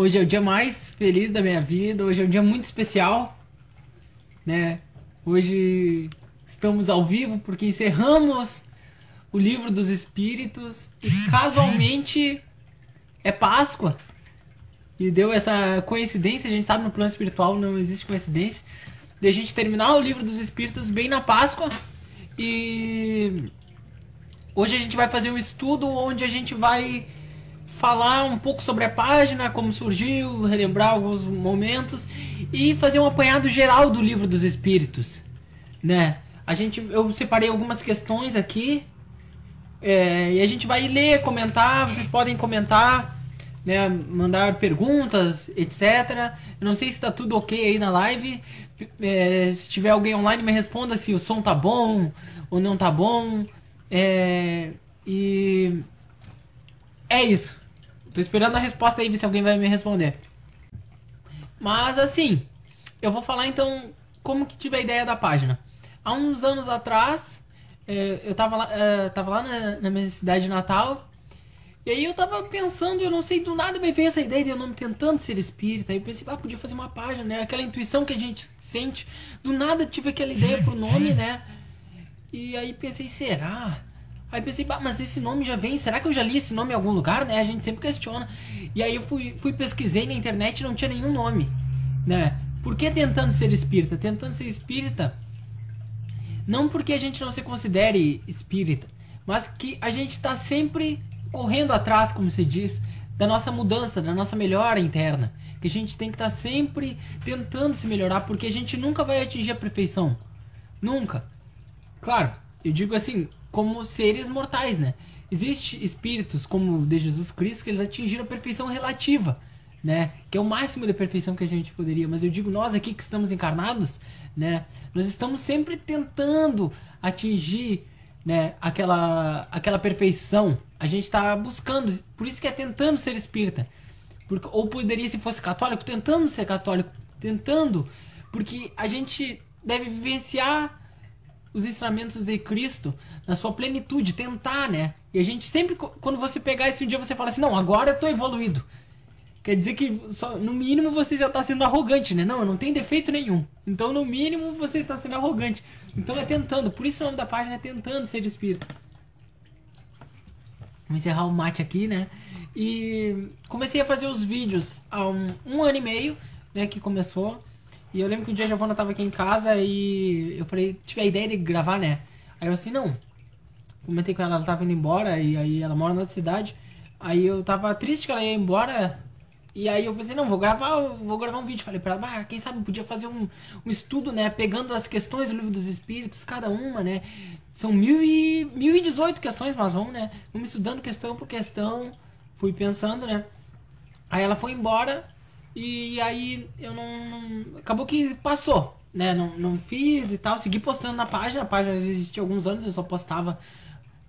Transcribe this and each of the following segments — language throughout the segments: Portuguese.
Hoje é o dia mais feliz da minha vida, hoje é um dia muito especial, né? Hoje estamos ao vivo porque encerramos o livro dos Espíritos e casualmente é Páscoa. E deu essa coincidência, a gente sabe no plano espiritual não existe coincidência, de a gente terminar o livro dos Espíritos bem na Páscoa e hoje a gente vai fazer um estudo onde a gente vai falar um pouco sobre a página, como surgiu, relembrar alguns momentos e fazer um apanhado geral do livro dos Espíritos, né? A gente, eu separei algumas questões aqui é, e a gente vai ler, comentar. Vocês podem comentar, né? Mandar perguntas, etc. Eu não sei se está tudo ok aí na live. É, se tiver alguém online, me responda se o som tá bom ou não tá bom. É, e é isso. Tô esperando a resposta aí, ver se alguém vai me responder. Mas assim, eu vou falar então como que tive a ideia da página. Há uns anos atrás, é, eu tava lá, é, tava lá na, minha cidade natal. E aí eu tava pensando, eu não sei, do nada me veio essa ideia de eu não tentando ser espírita. Aí eu pensei, ah, podia fazer uma página, né? Aquela intuição que a gente sente. Do nada tive aquela ideia pro nome, né? E aí pensei, será? Aí pensei, bah, mas esse nome já vem, será que eu já li esse nome em algum lugar, né? A gente sempre questiona. E aí eu fui, fui pesquisei na internet e não tinha nenhum nome, né? Por que tentando ser espírita? Tentando ser espírita, não porque a gente não se considere espírita, mas que a gente está sempre correndo atrás, como se diz, da nossa mudança, da nossa melhora interna. Que a gente tem que estar tá sempre tentando se melhorar, porque a gente nunca vai atingir a perfeição. Nunca. Claro, eu digo assim, como seres mortais, né? Existem espíritos como o de Jesus Cristo que eles atingiram a perfeição relativa, né? Que é o máximo de perfeição que a gente poderia. Mas eu digo nós aqui que estamos encarnados, né? Nós estamos sempre tentando atingir, né? Aquela, aquela perfeição. A gente está buscando, por isso que é tentando ser espírita. Porque, ou poderia se fosse católico, tentando ser católico, tentando, porque a gente deve vivenciar os ensinamentos de Cristo na sua plenitude, tentar, né? E a gente sempre, quando você pegar esse dia, você fala assim, não, agora eu tô evoluído. Quer dizer que, só, no mínimo, você já está sendo arrogante, né? Não, não tem defeito nenhum. Então, no mínimo, você está sendo arrogante. Então, é tentando. Por isso o nome da página é Tentando Ser Espírito. Vou encerrar o mate aqui, né? E comecei a fazer os vídeos há um, um ano e meio, né? Que começou. E eu lembro que um dia a Giovana tava aqui em casa e eu falei, tive a ideia de gravar, né? Aí eu assim, não. Comentei com ela, ela tava indo embora e aí ela mora na outra cidade. Aí eu tava triste que ela ia embora. E aí eu pensei, não, vou gravar, vou gravar um vídeo. Falei pra ela, bah, quem sabe podia fazer um, um estudo, né? Pegando as questões do livro dos espíritos, cada uma, né? São mil e, mil e dezoito questões, mas vamos, né? Vamos estudando questão por questão. Fui pensando, né? Aí ela foi embora. E aí eu não, não, Acabou que passou, né? Não, não fiz e tal. Segui postando na página. A página existia alguns anos, eu só postava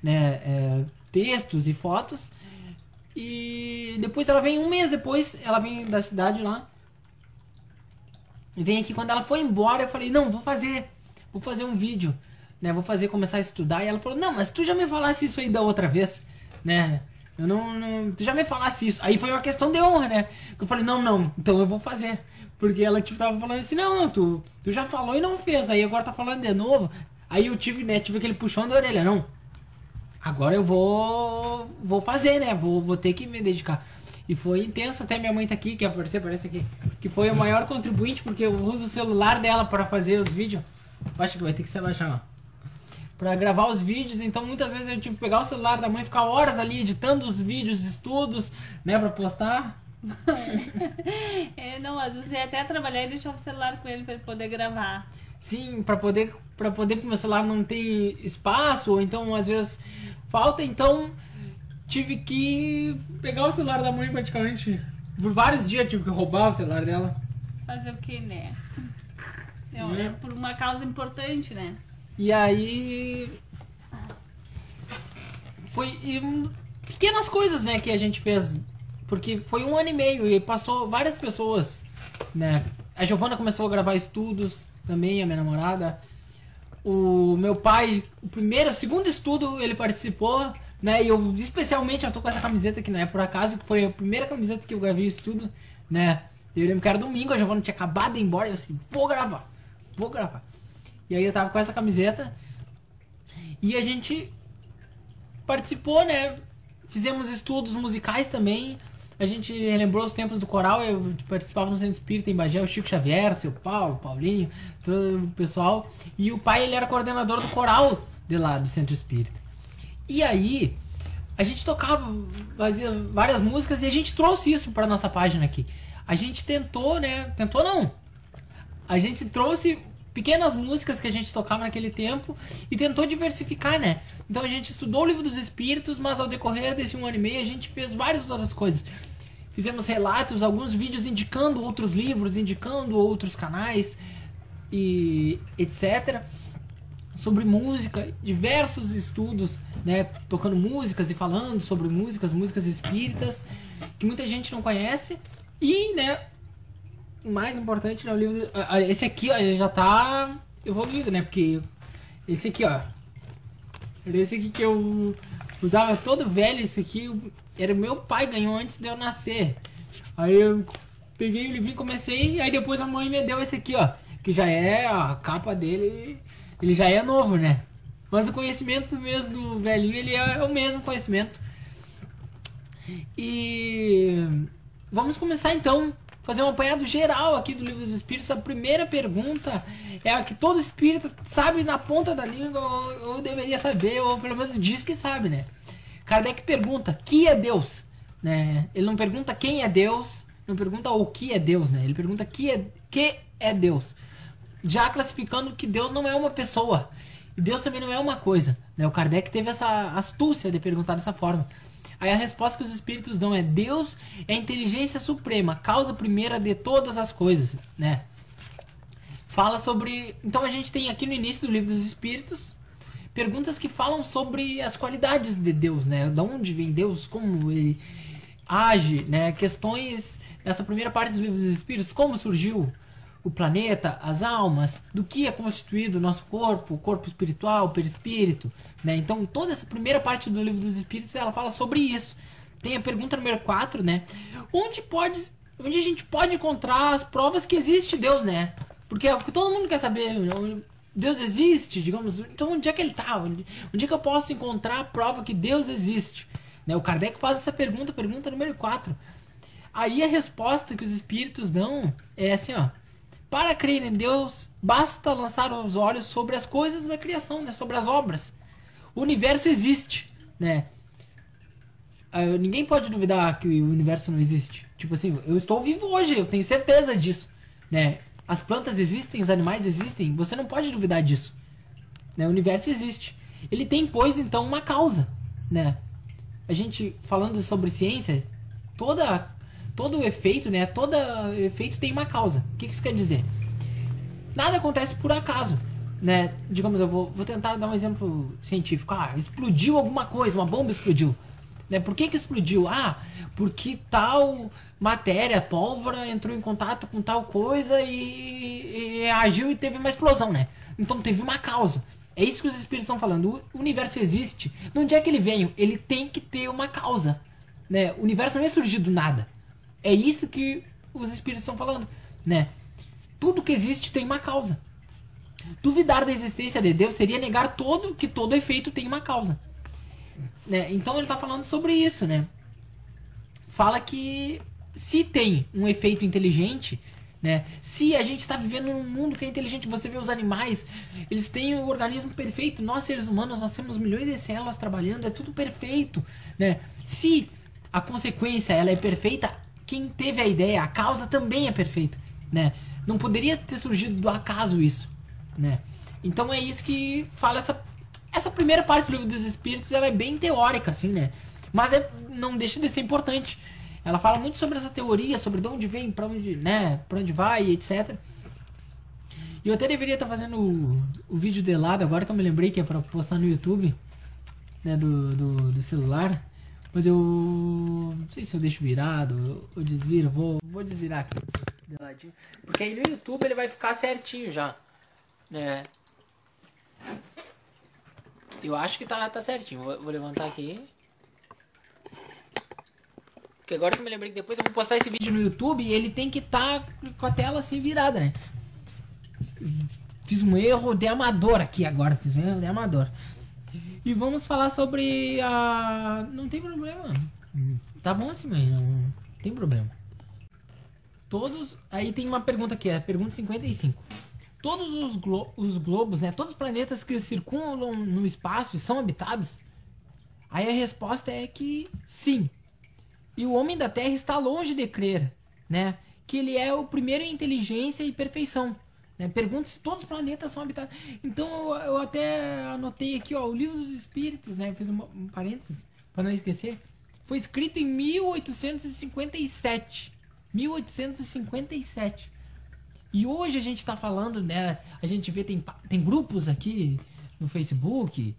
né, é, textos e fotos. E depois ela vem um mês depois, ela vem da cidade lá. E vem aqui quando ela foi embora, eu falei, não, vou fazer. Vou fazer um vídeo. Né, vou fazer, começar a estudar. E ela falou, não, mas tu já me falasse isso aí da outra vez, né? Eu não, não. Tu já me falasse isso. Aí foi uma questão de honra, né? Eu falei, não, não, então eu vou fazer. Porque ela tipo, tava falando assim, não, não, tu, tu já falou e não fez. Aí agora tá falando de novo. Aí eu tive, né, tive aquele puxão da orelha, não. Agora eu vou. Vou fazer, né? Vou, vou ter que me dedicar. E foi intenso, até minha mãe tá aqui, que aparecer, aparece aqui. Que foi o maior contribuinte, porque eu uso o celular dela para fazer os vídeos. Acho que vai ter que se abaixar, ó para gravar os vídeos, então muitas vezes eu tive que pegar o celular da mãe e ficar horas ali editando os vídeos, estudos, né, para postar. é, não, às vezes até trabalhar e deixar o celular com ele para ele poder gravar. Sim, para poder para poder que meu celular não tem espaço ou então às vezes falta, então tive que pegar o celular da mãe praticamente por vários dias tive que roubar o celular dela. Fazer o que, né? É, é por uma causa importante, né? E aí. Foi pequenas coisas, né, que a gente fez. Porque foi um ano e meio e passou várias pessoas, né? A Giovana começou a gravar estudos também, a minha namorada. O meu pai, o primeiro, o segundo estudo, ele participou, né? E eu, especialmente, eu tô com essa camiseta aqui, não é por acaso, que foi a primeira camiseta que eu gravei estudo, né? Eu lembro que era domingo, a Giovana tinha acabado de ir embora e eu assim, vou gravar, vou gravar. E aí eu tava com essa camiseta e a gente participou, né? Fizemos estudos musicais também. A gente lembrou os tempos do coral, eu participava no Centro Espírita em Bagé, o Chico Xavier, seu Paulo, Paulinho, todo o pessoal. E o pai, ele era coordenador do coral de lá do Centro Espírita. E aí, a gente tocava, fazia várias músicas e a gente trouxe isso para nossa página aqui. A gente tentou, né? Tentou não. A gente trouxe pequenas músicas que a gente tocava naquele tempo e tentou diversificar, né? Então a gente estudou o livro dos espíritos, mas ao decorrer desse um ano e meio a gente fez várias outras coisas. Fizemos relatos, alguns vídeos indicando outros livros, indicando outros canais e etc. Sobre música, diversos estudos, né? Tocando músicas e falando sobre músicas, músicas espíritas, que muita gente não conhece. E, né, mais importante é o livro. Esse aqui, ó, ele já tá evoluído, né? Porque esse aqui, ó. Esse aqui que eu usava todo velho, esse aqui era meu pai ganhou antes de eu nascer. Aí eu peguei o livrinho comecei, aí depois a mãe me deu esse aqui, ó. Que já é a capa dele, ele já é novo, né? Mas o conhecimento mesmo do velhinho, ele é o mesmo conhecimento. E vamos começar então fazer um apanhado geral aqui do livro dos Espíritos. A primeira pergunta é a que todo espírito sabe na ponta da língua, ou, ou deveria saber, ou pelo menos diz que sabe, né? Kardec pergunta: que é Deus? Né? Ele não pergunta quem é Deus, não pergunta o que é Deus, né? Ele pergunta que é, que é Deus. Já classificando que Deus não é uma pessoa. Deus também não é uma coisa. Né? O Kardec teve essa astúcia de perguntar dessa forma. Aí a resposta que os espíritos dão é Deus é a inteligência suprema, causa primeira de todas as coisas, né? Fala sobre, então a gente tem aqui no início do livro dos espíritos perguntas que falam sobre as qualidades de Deus, né? De onde vem Deus, como ele age, né? Questões nessa primeira parte do livro dos espíritos, como surgiu o planeta, as almas, do que é constituído o nosso corpo, o corpo espiritual, o perispírito, né? Então, toda essa primeira parte do livro dos espíritos, ela fala sobre isso. Tem a pergunta número 4, né? Onde pode onde a gente pode encontrar as provas que existe Deus, né? Porque é o que todo mundo quer saber, Deus existe, digamos, então onde é que ele está? Onde, onde é que eu posso encontrar a prova que Deus existe? Né? O Kardec faz essa pergunta, pergunta número 4. Aí a resposta que os espíritos dão é assim, ó. Para crer em Deus, basta lançar os olhos sobre as coisas da criação, né? sobre as obras. O universo existe, né? Uh, ninguém pode duvidar que o universo não existe. Tipo assim, eu estou vivo hoje, eu tenho certeza disso, né? As plantas existem, os animais existem, você não pode duvidar disso. Né? O universo existe. Ele tem, pois, então, uma causa, né? A gente falando sobre ciência, toda todo efeito, né? Todo efeito tem uma causa. O que, isso quer dizer? Nada acontece por acaso, né? Digamos, eu vou, vou tentar dar um exemplo científico. Ah, explodiu alguma coisa, uma bomba explodiu. Né? Por que, que explodiu? Ah, porque tal matéria, pólvora, entrou em contato com tal coisa e, e agiu e teve uma explosão, né? Então teve uma causa. É isso que os espíritos estão falando. O universo existe. De onde é que ele veio? Ele tem que ter uma causa. Né? O universo não é surgido do nada. É isso que os espíritos estão falando, né? Tudo que existe tem uma causa. Duvidar da existência de Deus seria negar todo que todo efeito tem uma causa. Né? Então ele está falando sobre isso, né? Fala que se tem um efeito inteligente, né? Se a gente está vivendo num mundo que é inteligente, você vê os animais, eles têm o um organismo perfeito. Nós seres humanos, nós temos milhões de células trabalhando, é tudo perfeito, né? Se a consequência ela é perfeita, quem teve a ideia, a causa também é perfeito, né? Não poderia ter surgido do acaso isso, né? Então é isso que fala essa essa primeira parte do livro dos espíritos, ela é bem teórica assim, né? Mas é, não deixa de ser importante. Ela fala muito sobre essa teoria, sobre de onde vem, para onde, né, para onde vai, etc. E eu até deveria estar fazendo o, o vídeo de lado agora que eu me lembrei que é para postar no YouTube, né, do, do, do celular. Mas eu não sei se eu deixo virado ou desviro. Vou, vou desvirar aqui. Porque aí no YouTube ele vai ficar certinho já. Né? Eu acho que tá, tá certinho. Vou, vou levantar aqui. Porque agora que eu me lembrei que depois eu vou postar esse vídeo no YouTube e ele tem que estar tá com a tela assim virada, né? Fiz um erro de amador aqui agora, fiz um erro de amador. E vamos falar sobre a. Não tem problema. Tá bom assim, mãe, não tem problema. Todos. Aí tem uma pergunta aqui, é a pergunta 55. Todos os, glo... os globos, né? Todos os planetas que circulam no espaço são habitados? Aí a resposta é que sim. E o homem da Terra está longe de crer, né? Que ele é o primeiro em inteligência e perfeição. Né? Pergunta se todos os planetas são habitados. Então eu até anotei aqui, ó, o livro dos Espíritos, né? Fiz um, um parênteses para não esquecer. Foi escrito em 1857. 1857. E hoje a gente está falando, né? A gente vê tem, tem grupos aqui no Facebook,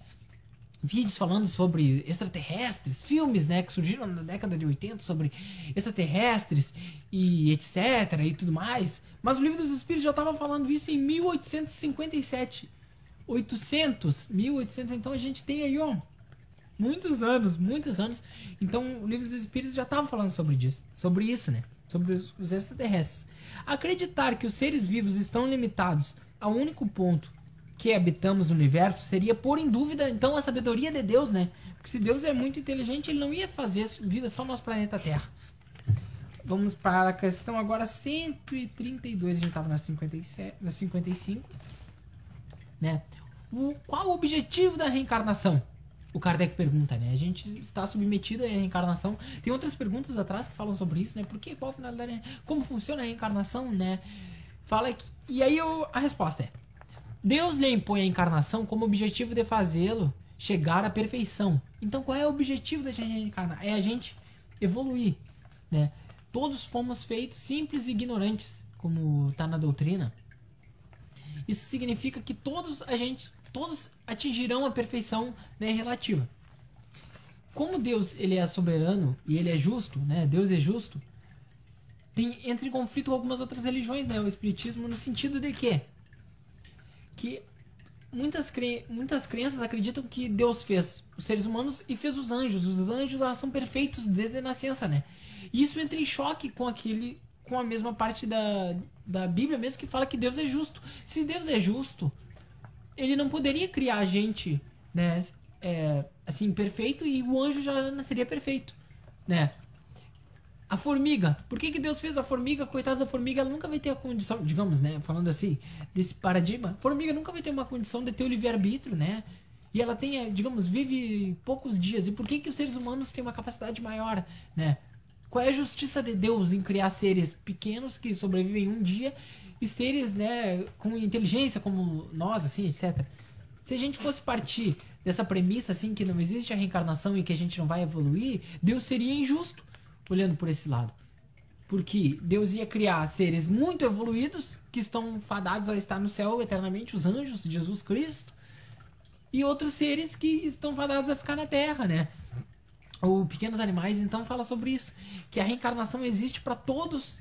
vídeos falando sobre extraterrestres, filmes, né, que surgiram na década de 80 sobre extraterrestres e etc e tudo mais. Mas o livro dos Espíritos já estava falando isso em 1857. 800, 1800, então a gente tem aí, ó, muitos anos, muitos anos. Então o livro dos Espíritos já estava falando sobre isso, sobre isso, né? Sobre os, os extraterrestres. Acreditar que os seres vivos estão limitados a um único ponto que habitamos o universo seria pôr em dúvida então a sabedoria de Deus, né? Porque se Deus é muito inteligente, ele não ia fazer vida só no nosso planeta Terra. Vamos para a questão agora 132, a gente estava na, 57, na 55. Né? O, qual o objetivo da reencarnação? O Kardec pergunta, né? A gente está submetido à reencarnação. Tem outras perguntas atrás que falam sobre isso, né? Por que, qual a finalidade, como funciona a reencarnação, né? Fala que, e aí eu, a resposta é: Deus lhe impõe a encarnação como objetivo de fazê-lo chegar à perfeição. Então, qual é o objetivo da gente encarnar? É a gente evoluir, né? Todos fomos feitos simples e ignorantes, como está na doutrina. Isso significa que todos a gente, todos atingirão a perfeição né, relativa. Como Deus ele é soberano e ele é justo, né? Deus é justo. Tem entra em conflito com algumas outras religiões, né? O espiritismo no sentido de que que muitas, cre... muitas crianças acreditam que Deus fez os seres humanos e fez os anjos. Os anjos são perfeitos desde a nascença, né? Isso entra em choque com aquele com a mesma parte da, da Bíblia mesmo que fala que Deus é justo. Se Deus é justo, ele não poderia criar a gente, né, é, assim, perfeito e o anjo já nasceria perfeito, né? A formiga. Por que, que Deus fez a formiga? Coitada da formiga, ela nunca vai ter a condição, digamos, né? Falando assim, desse paradigma. A formiga nunca vai ter uma condição de ter o livre-arbítrio, né? E ela tem, digamos, vive poucos dias. E por que, que os seres humanos têm uma capacidade maior, né? Qual é a justiça de Deus em criar seres pequenos que sobrevivem um dia e seres, né, com inteligência como nós, assim, etc. Se a gente fosse partir dessa premissa, assim, que não existe a reencarnação e que a gente não vai evoluir, Deus seria injusto olhando por esse lado. Porque Deus ia criar seres muito evoluídos que estão fadados a estar no céu eternamente, os anjos, Jesus Cristo, e outros seres que estão fadados a ficar na terra, né? Ou pequenos animais, então fala sobre isso, que a reencarnação existe para todos.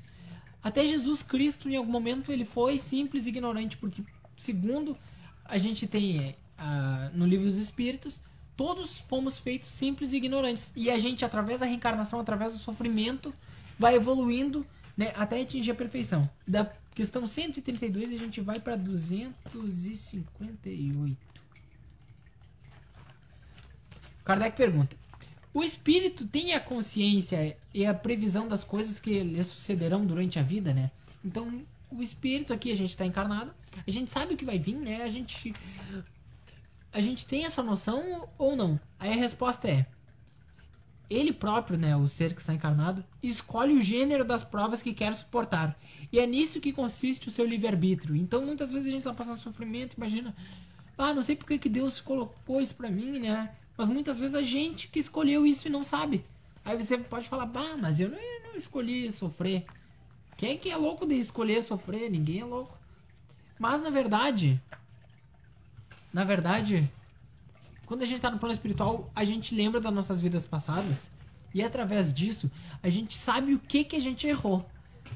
Até Jesus Cristo, em algum momento, ele foi simples e ignorante, porque, segundo a gente tem uh, no livro dos Espíritos, todos fomos feitos simples e ignorantes. E a gente, através da reencarnação, através do sofrimento, vai evoluindo né, até atingir a perfeição. Da questão 132, a gente vai para 258. Kardec pergunta: O espírito tem a consciência e a previsão das coisas que lhe sucederão durante a vida, né? Então, o espírito aqui, a gente está encarnado, a gente sabe o que vai vir, né? A gente a gente tem essa noção ou não? Aí a resposta é: ele próprio, né, o ser que está encarnado, escolhe o gênero das provas que quer suportar. E é nisso que consiste o seu livre-arbítrio. Então, muitas vezes a gente está passando sofrimento, imagina, ah, não sei por que Deus colocou isso para mim, né? Mas muitas vezes a gente que escolheu isso e não sabe. Aí você pode falar, bah, mas eu não, eu não escolhi sofrer. Quem é que é louco de escolher sofrer? Ninguém é louco. Mas na verdade, na verdade, quando a gente está no plano espiritual, a gente lembra das nossas vidas passadas e através disso a gente sabe o que que a gente errou,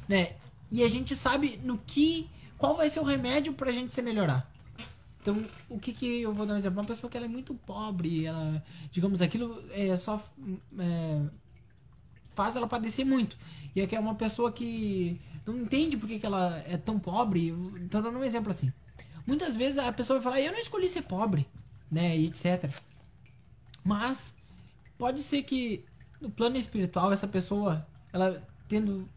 né? E a gente sabe no que qual vai ser o remédio para a gente se melhorar. Então, o que que eu vou dar um exemplo? Uma pessoa que ela é muito pobre, ela, digamos, aquilo é só é, faz ela padecer muito. E é que é uma pessoa que não entende por que, que ela é tão pobre. Tô dando um exemplo assim. Muitas vezes a pessoa vai falar, eu não escolhi ser pobre, né, e etc. Mas pode ser que no plano espiritual essa pessoa, ela tendo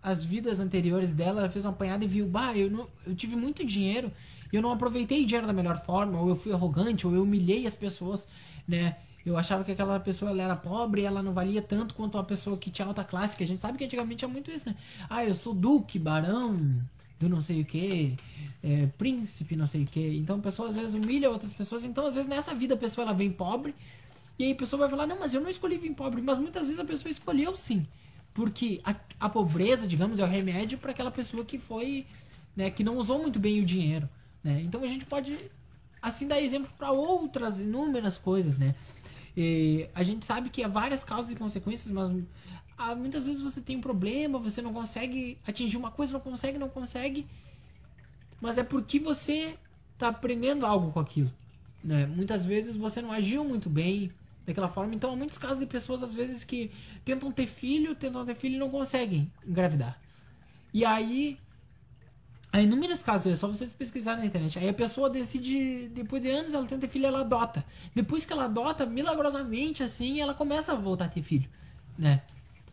as vidas anteriores dela, ela fez uma apanhada e viu, bah, eu, não, eu tive muito dinheiro eu não aproveitei o dinheiro da melhor forma, ou eu fui arrogante, ou eu humilhei as pessoas, né? Eu achava que aquela pessoa ela era pobre, ela não valia tanto quanto uma pessoa que tinha alta classe, que a gente sabe que antigamente é muito isso, né? Ah, eu sou duque, barão, do não sei o que, é, príncipe, não sei o que. Então a pessoa às vezes humilha outras pessoas. Então às vezes nessa vida a pessoa ela vem pobre e aí a pessoa vai falar: Não, mas eu não escolhi vir pobre. Mas muitas vezes a pessoa escolheu sim. Porque a, a pobreza, digamos, é o remédio para aquela pessoa que foi, né, que não usou muito bem o dinheiro. Né? Então a gente pode assim dar exemplo para outras inúmeras coisas, né? E a gente sabe que há várias causas e consequências, mas ah, muitas vezes você tem um problema, você não consegue atingir uma coisa, não consegue, não consegue, mas é porque você está aprendendo algo com aquilo. Né? Muitas vezes você não agiu muito bem daquela forma, então há muitos casos de pessoas às vezes que tentam ter filho, tentam ter filho e não conseguem engravidar. E aí Há inúmeros casos, é só vocês pesquisarem na internet. Aí a pessoa decide, depois de anos, ela tenta ter filho, ela adota. Depois que ela adota, milagrosamente, assim, ela começa a voltar a ter filho, né?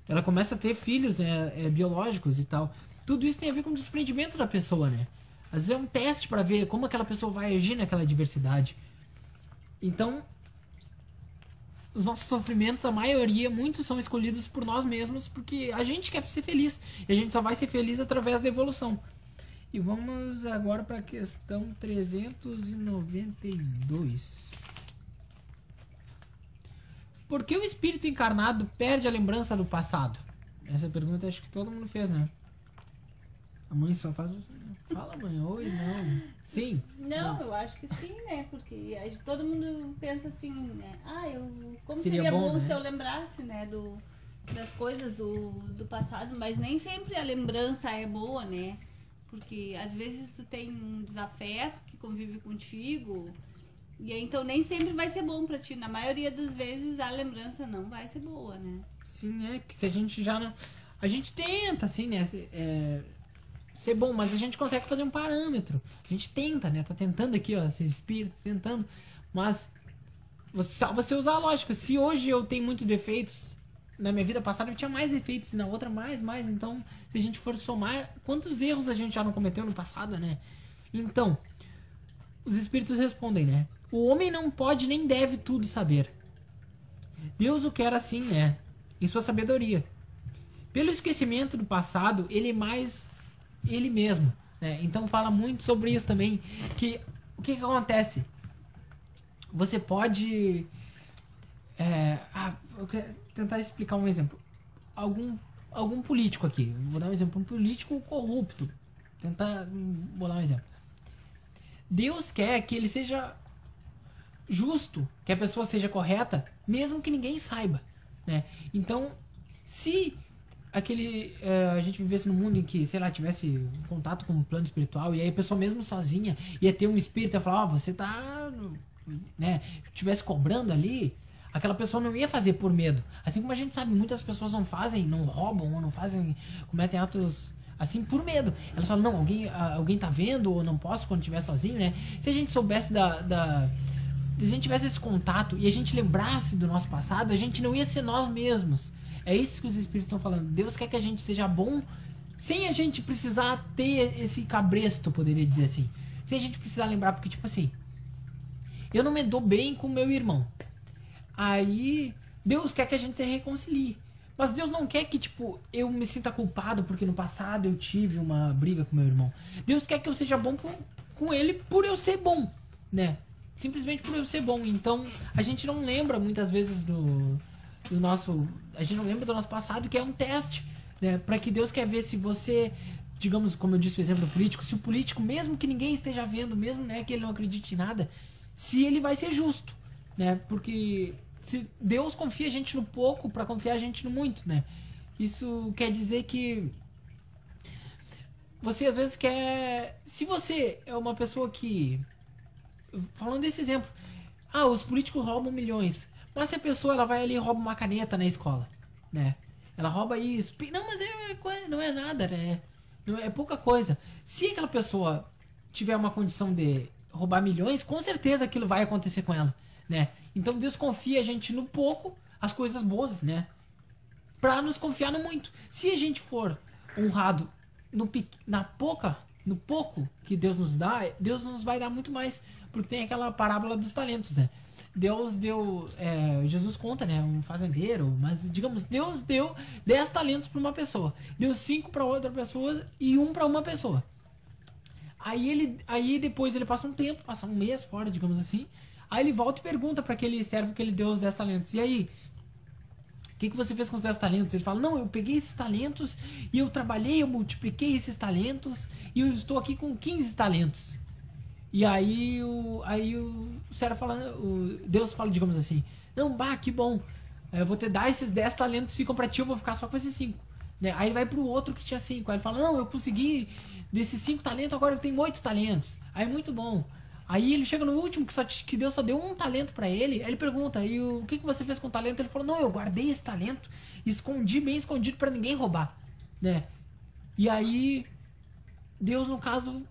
Ela começa a ter filhos é, é, biológicos e tal. Tudo isso tem a ver com o desprendimento da pessoa, né? Às vezes é um teste para ver como aquela pessoa vai agir naquela diversidade. Então, os nossos sofrimentos, a maioria, muitos são escolhidos por nós mesmos, porque a gente quer ser feliz. E a gente só vai ser feliz através da evolução. E vamos agora para a questão 392. Por que o espírito encarnado perde a lembrança do passado? Essa pergunta acho que todo mundo fez, né? A mãe só faz. Fala, mãe, oi, não. Sim. Não, não. eu acho que sim, né? Porque todo mundo pensa assim, né? Ah, eu. Como seria, seria bom, bom né? se eu lembrasse, né? Do, das coisas do, do passado, mas nem sempre a lembrança é boa, né? Porque às vezes tu tem um desafeto que convive contigo, e aí, então nem sempre vai ser bom para ti. Na maioria das vezes a lembrança não vai ser boa, né? Sim, é, porque se a gente já não. A gente tenta, assim, né? É, ser bom, mas a gente consegue fazer um parâmetro. A gente tenta, né? Tá tentando aqui, ó, ser espírito, tentando. Mas você, só você usar a lógica. Se hoje eu tenho muitos defeitos, na minha vida passada eu tinha mais defeitos, na outra mais, mais. Então, se a gente for somar, quantos erros a gente já não cometeu no passado, né? Então, os espíritos respondem, né? O homem não pode nem deve tudo saber. Deus o quer assim, né? Em sua sabedoria. Pelo esquecimento do passado, ele é mais ele mesmo, né? Então fala muito sobre isso também, que o que, que acontece? Você pode é, ah, eu quero tentar explicar um exemplo. Algum, algum político aqui, vou dar um exemplo, um político corrupto. Tentar, dar um exemplo. Deus quer que ele seja justo, que a pessoa seja correta, mesmo que ninguém saiba, né? Então, se aquele uh, a gente vivesse num mundo em que, sei lá, tivesse um contato com o um plano espiritual e aí a pessoa mesmo sozinha ia ter um espírito e falar, ó, oh, você tá, né, tivesse cobrando ali, aquela pessoa não ia fazer por medo. Assim como a gente sabe, muitas pessoas não fazem, não roubam ou não fazem, cometem atos assim por medo. Elas falam, não, alguém, alguém tá vendo ou não posso quando estiver sozinho, né? Se a gente soubesse da, da se a gente tivesse esse contato e a gente lembrasse do nosso passado, a gente não ia ser nós mesmos. É isso que os espíritos estão falando. Deus quer que a gente seja bom sem a gente precisar ter esse cabresto, poderia dizer assim. Sem a gente precisar lembrar, porque, tipo assim, eu não me dou bem com meu irmão. Aí Deus quer que a gente se reconcilie. Mas Deus não quer que, tipo, eu me sinta culpado porque no passado eu tive uma briga com meu irmão. Deus quer que eu seja bom com, com ele por eu ser bom, né? Simplesmente por eu ser bom. Então, a gente não lembra muitas vezes do, do nosso. A gente não lembra do nosso passado, que é um teste, né? Para que Deus quer ver se você. Digamos, como eu disse o exemplo do político, se o político, mesmo que ninguém esteja vendo, mesmo né, que ele não acredite em nada, se ele vai ser justo, né? Porque se Deus confia a gente no pouco para confiar a gente no muito, né? Isso quer dizer que você às vezes quer, se você é uma pessoa que falando desse exemplo, ah, os políticos roubam milhões, mas se a pessoa ela vai ali e rouba uma caneta na escola, né? ela rouba isso. Não, mas é, é não é nada, né? Não é, pouca coisa. Se aquela pessoa tiver uma condição de roubar milhões, com certeza aquilo vai acontecer com ela, né? Então Deus confia a gente no pouco, as coisas boas, né? Pra nos confiar no muito. Se a gente for honrado no, na pouca, no pouco que Deus nos dá, Deus nos vai dar muito mais. Porque tem aquela parábola dos talentos, né? Deus deu. É, Jesus conta, né? Um fazendeiro, mas digamos, Deus deu 10 talentos para uma pessoa, deu 5 para outra pessoa e um para uma pessoa. Aí ele, aí depois ele passa um tempo, passa um mês fora, digamos assim. Aí ele volta e pergunta para aquele servo que ele deu os 10 talentos. E aí? O que, que você fez com os 10 talentos? Ele fala: Não, eu peguei esses talentos e eu trabalhei, eu multipliquei esses talentos e eu estou aqui com 15 talentos. E aí o, aí o servo fala, o Deus fala, digamos assim, não, bah, que bom, eu vou te dar esses 10 talentos, ficam pra ti, eu vou ficar só com esses 5. Né? Aí ele vai pro outro que tinha 5, aí ele fala, não, eu consegui desses 5 talentos, agora eu tenho 8 talentos. Aí muito bom. Aí ele chega no último, que, só, que Deus só deu um talento para ele. Aí ele pergunta: e o que, que você fez com o talento? Ele falou: Não, eu guardei esse talento, escondi bem escondido para ninguém roubar. Né? E aí, Deus, no caso,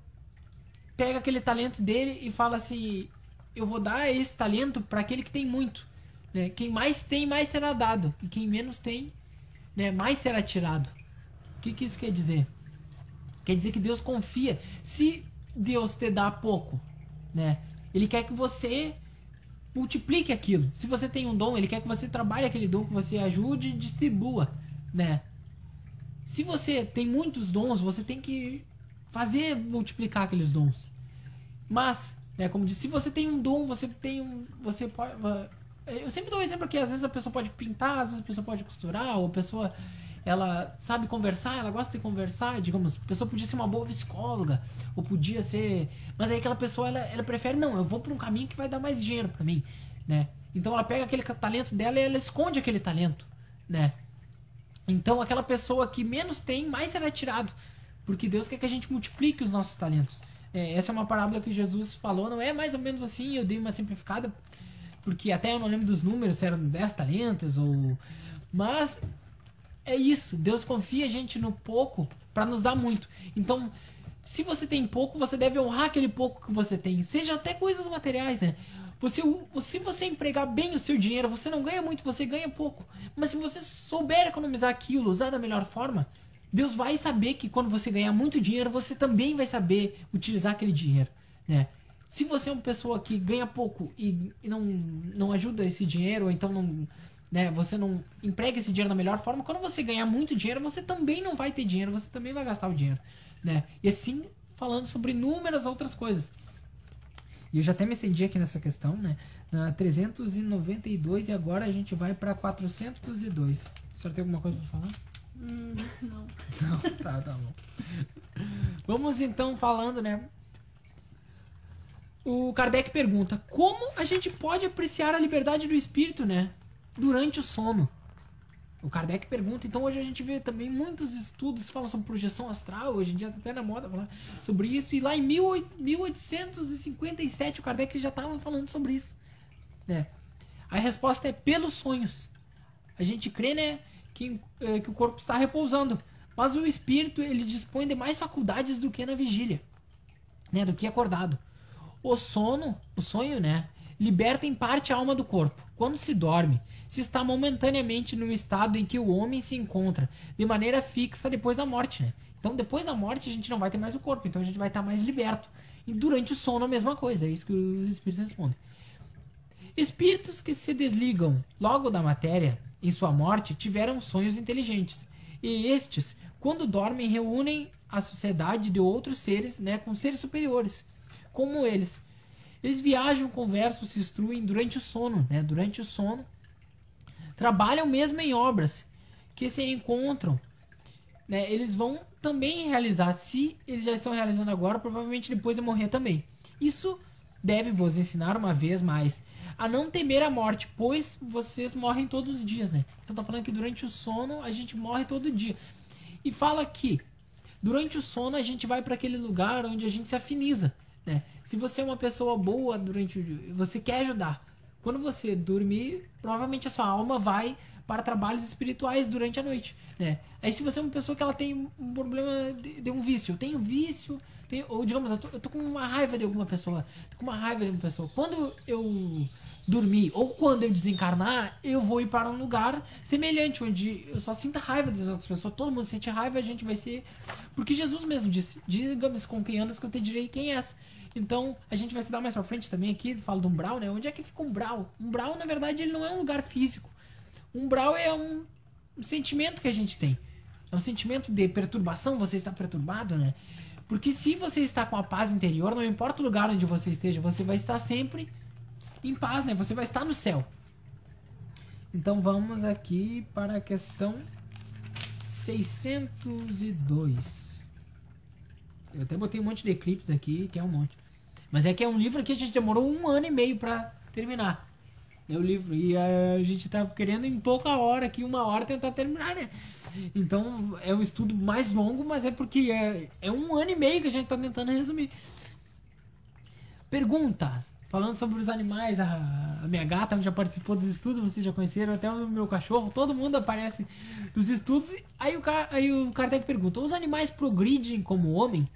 pega aquele talento dele e fala assim: eu vou dar esse talento para aquele que tem muito. Né? Quem mais tem, mais será dado. E quem menos tem, né, mais será tirado. O que, que isso quer dizer? Quer dizer que Deus confia. Se Deus te dá pouco, né, Ele quer que você multiplique aquilo. Se você tem um dom, Ele quer que você trabalhe aquele dom, que você ajude e distribua. Né? Se você tem muitos dons, você tem que fazer multiplicar aqueles dons. Mas, né, como disse, se você tem um dom, você tem um. Você pode. Eu sempre dou um exemplo que às vezes a pessoa pode pintar, às vezes a pessoa pode costurar, ou a pessoa ela sabe conversar, ela gosta de conversar, digamos, a pessoa podia ser uma boa psicóloga, ou podia ser. Mas aí aquela pessoa ela, ela prefere, não, eu vou para um caminho que vai dar mais dinheiro para mim, né? Então ela pega aquele talento dela e ela esconde aquele talento, né? Então aquela pessoa que menos tem, mais será tirado. Porque Deus quer que a gente multiplique os nossos talentos. É, essa é uma parábola que Jesus falou, não é mais ou menos assim, eu dei uma simplificada, porque até eu não lembro dos números, se eram 10 talentos ou. Mas é isso, Deus confia a gente no pouco para nos dar muito. Então, se você tem pouco, você deve honrar aquele pouco que você tem, seja até coisas materiais, né? Você, se você empregar bem o seu dinheiro, você não ganha muito, você ganha pouco. Mas se você souber economizar aquilo, usar da melhor forma, Deus vai saber que quando você ganhar muito dinheiro, você também vai saber utilizar aquele dinheiro, né? Se você é uma pessoa que ganha pouco e, e não, não ajuda esse dinheiro, ou então não, né, você não emprega esse dinheiro da melhor forma, quando você ganhar muito dinheiro, você também não vai ter dinheiro, você também vai gastar o dinheiro, né? E assim, falando sobre inúmeras outras coisas. E eu já até me estendi aqui nessa questão, né? Na 392 e agora a gente vai para 402. O senhor tem alguma coisa para falar? Hum, não. Não, tá, tá bom. Vamos então falando, né? O Kardec pergunta: como a gente pode apreciar a liberdade do espírito, né? Durante o sono. O Kardec pergunta, então hoje a gente vê também muitos estudos que falam sobre projeção astral, hoje em dia tá até na moda falar sobre isso, e lá em 1857 o Kardec já estava falando sobre isso. Né? A resposta é pelos sonhos. A gente crê, né? que, é, que o corpo está repousando. Mas o espírito ele dispõe de mais faculdades do que na vigília, né, do que acordado. O sono, o sonho, né, liberta em parte a alma do corpo. Quando se dorme, se está momentaneamente no estado em que o homem se encontra, de maneira fixa depois da morte, né? Então, depois da morte, a gente não vai ter mais o corpo, então a gente vai estar mais liberto. E durante o sono, a mesma coisa, é isso que os espíritos respondem. Espíritos que se desligam logo da matéria em sua morte, tiveram sonhos inteligentes. E estes, quando dormem, reúnem a sociedade de outros seres, né, com seres superiores, como eles. Eles viajam, conversam, se instruem durante o sono, né, durante o sono. Trabalham mesmo em obras que se encontram. Né, eles vão também realizar, se eles já estão realizando agora, provavelmente depois de morrer também. Isso deve vos ensinar uma vez mais a não temer a morte, pois vocês morrem todos os dias, né? Então tá falando que durante o sono a gente morre todo dia. E fala que durante o sono a gente vai para aquele lugar onde a gente se afiniza, né? Se você é uma pessoa boa durante o dia, você quer ajudar. Quando você dormir, provavelmente a sua alma vai para trabalhos espirituais durante a noite, né? Aí se você é uma pessoa que ela tem um problema de, de um vício, eu tenho vício, tenho, ou digamos, eu tô, eu tô, com uma raiva de alguma pessoa, tô com uma raiva de uma pessoa. Quando eu dormir ou quando eu desencarnar, eu vou ir para um lugar semelhante, onde eu só sinta raiva das outras pessoas, todo mundo sente raiva, a gente vai ser. Porque Jesus mesmo disse: digamos com quem andas que eu te direi quem és. Então, a gente vai se dar mais pra frente também aqui, fala do umbral, né? Onde é que fica um umbral? Um umbral, na verdade, ele não é um lugar físico. Um umbral é um, um sentimento que a gente tem. É um sentimento de perturbação, você está perturbado, né? Porque se você está com a paz interior, não importa o lugar onde você esteja, você vai estar sempre em paz, né? Você vai estar no céu. Então vamos aqui para a questão 602. Eu até botei um monte de eclipses aqui, que é um monte. Mas é que é um livro que a gente demorou um ano e meio para terminar. É o livro. E a gente tá querendo em pouca hora, aqui, uma hora, tentar terminar, né? Então é um estudo mais longo, mas é porque é, é um ano e meio que a gente tá tentando resumir. Perguntas. Falando sobre os animais, a, a minha gata já participou dos estudos, vocês já conheceram, até o meu cachorro, todo mundo aparece nos estudos. Aí o, aí o Kardec pergunta: os animais progridem como homem?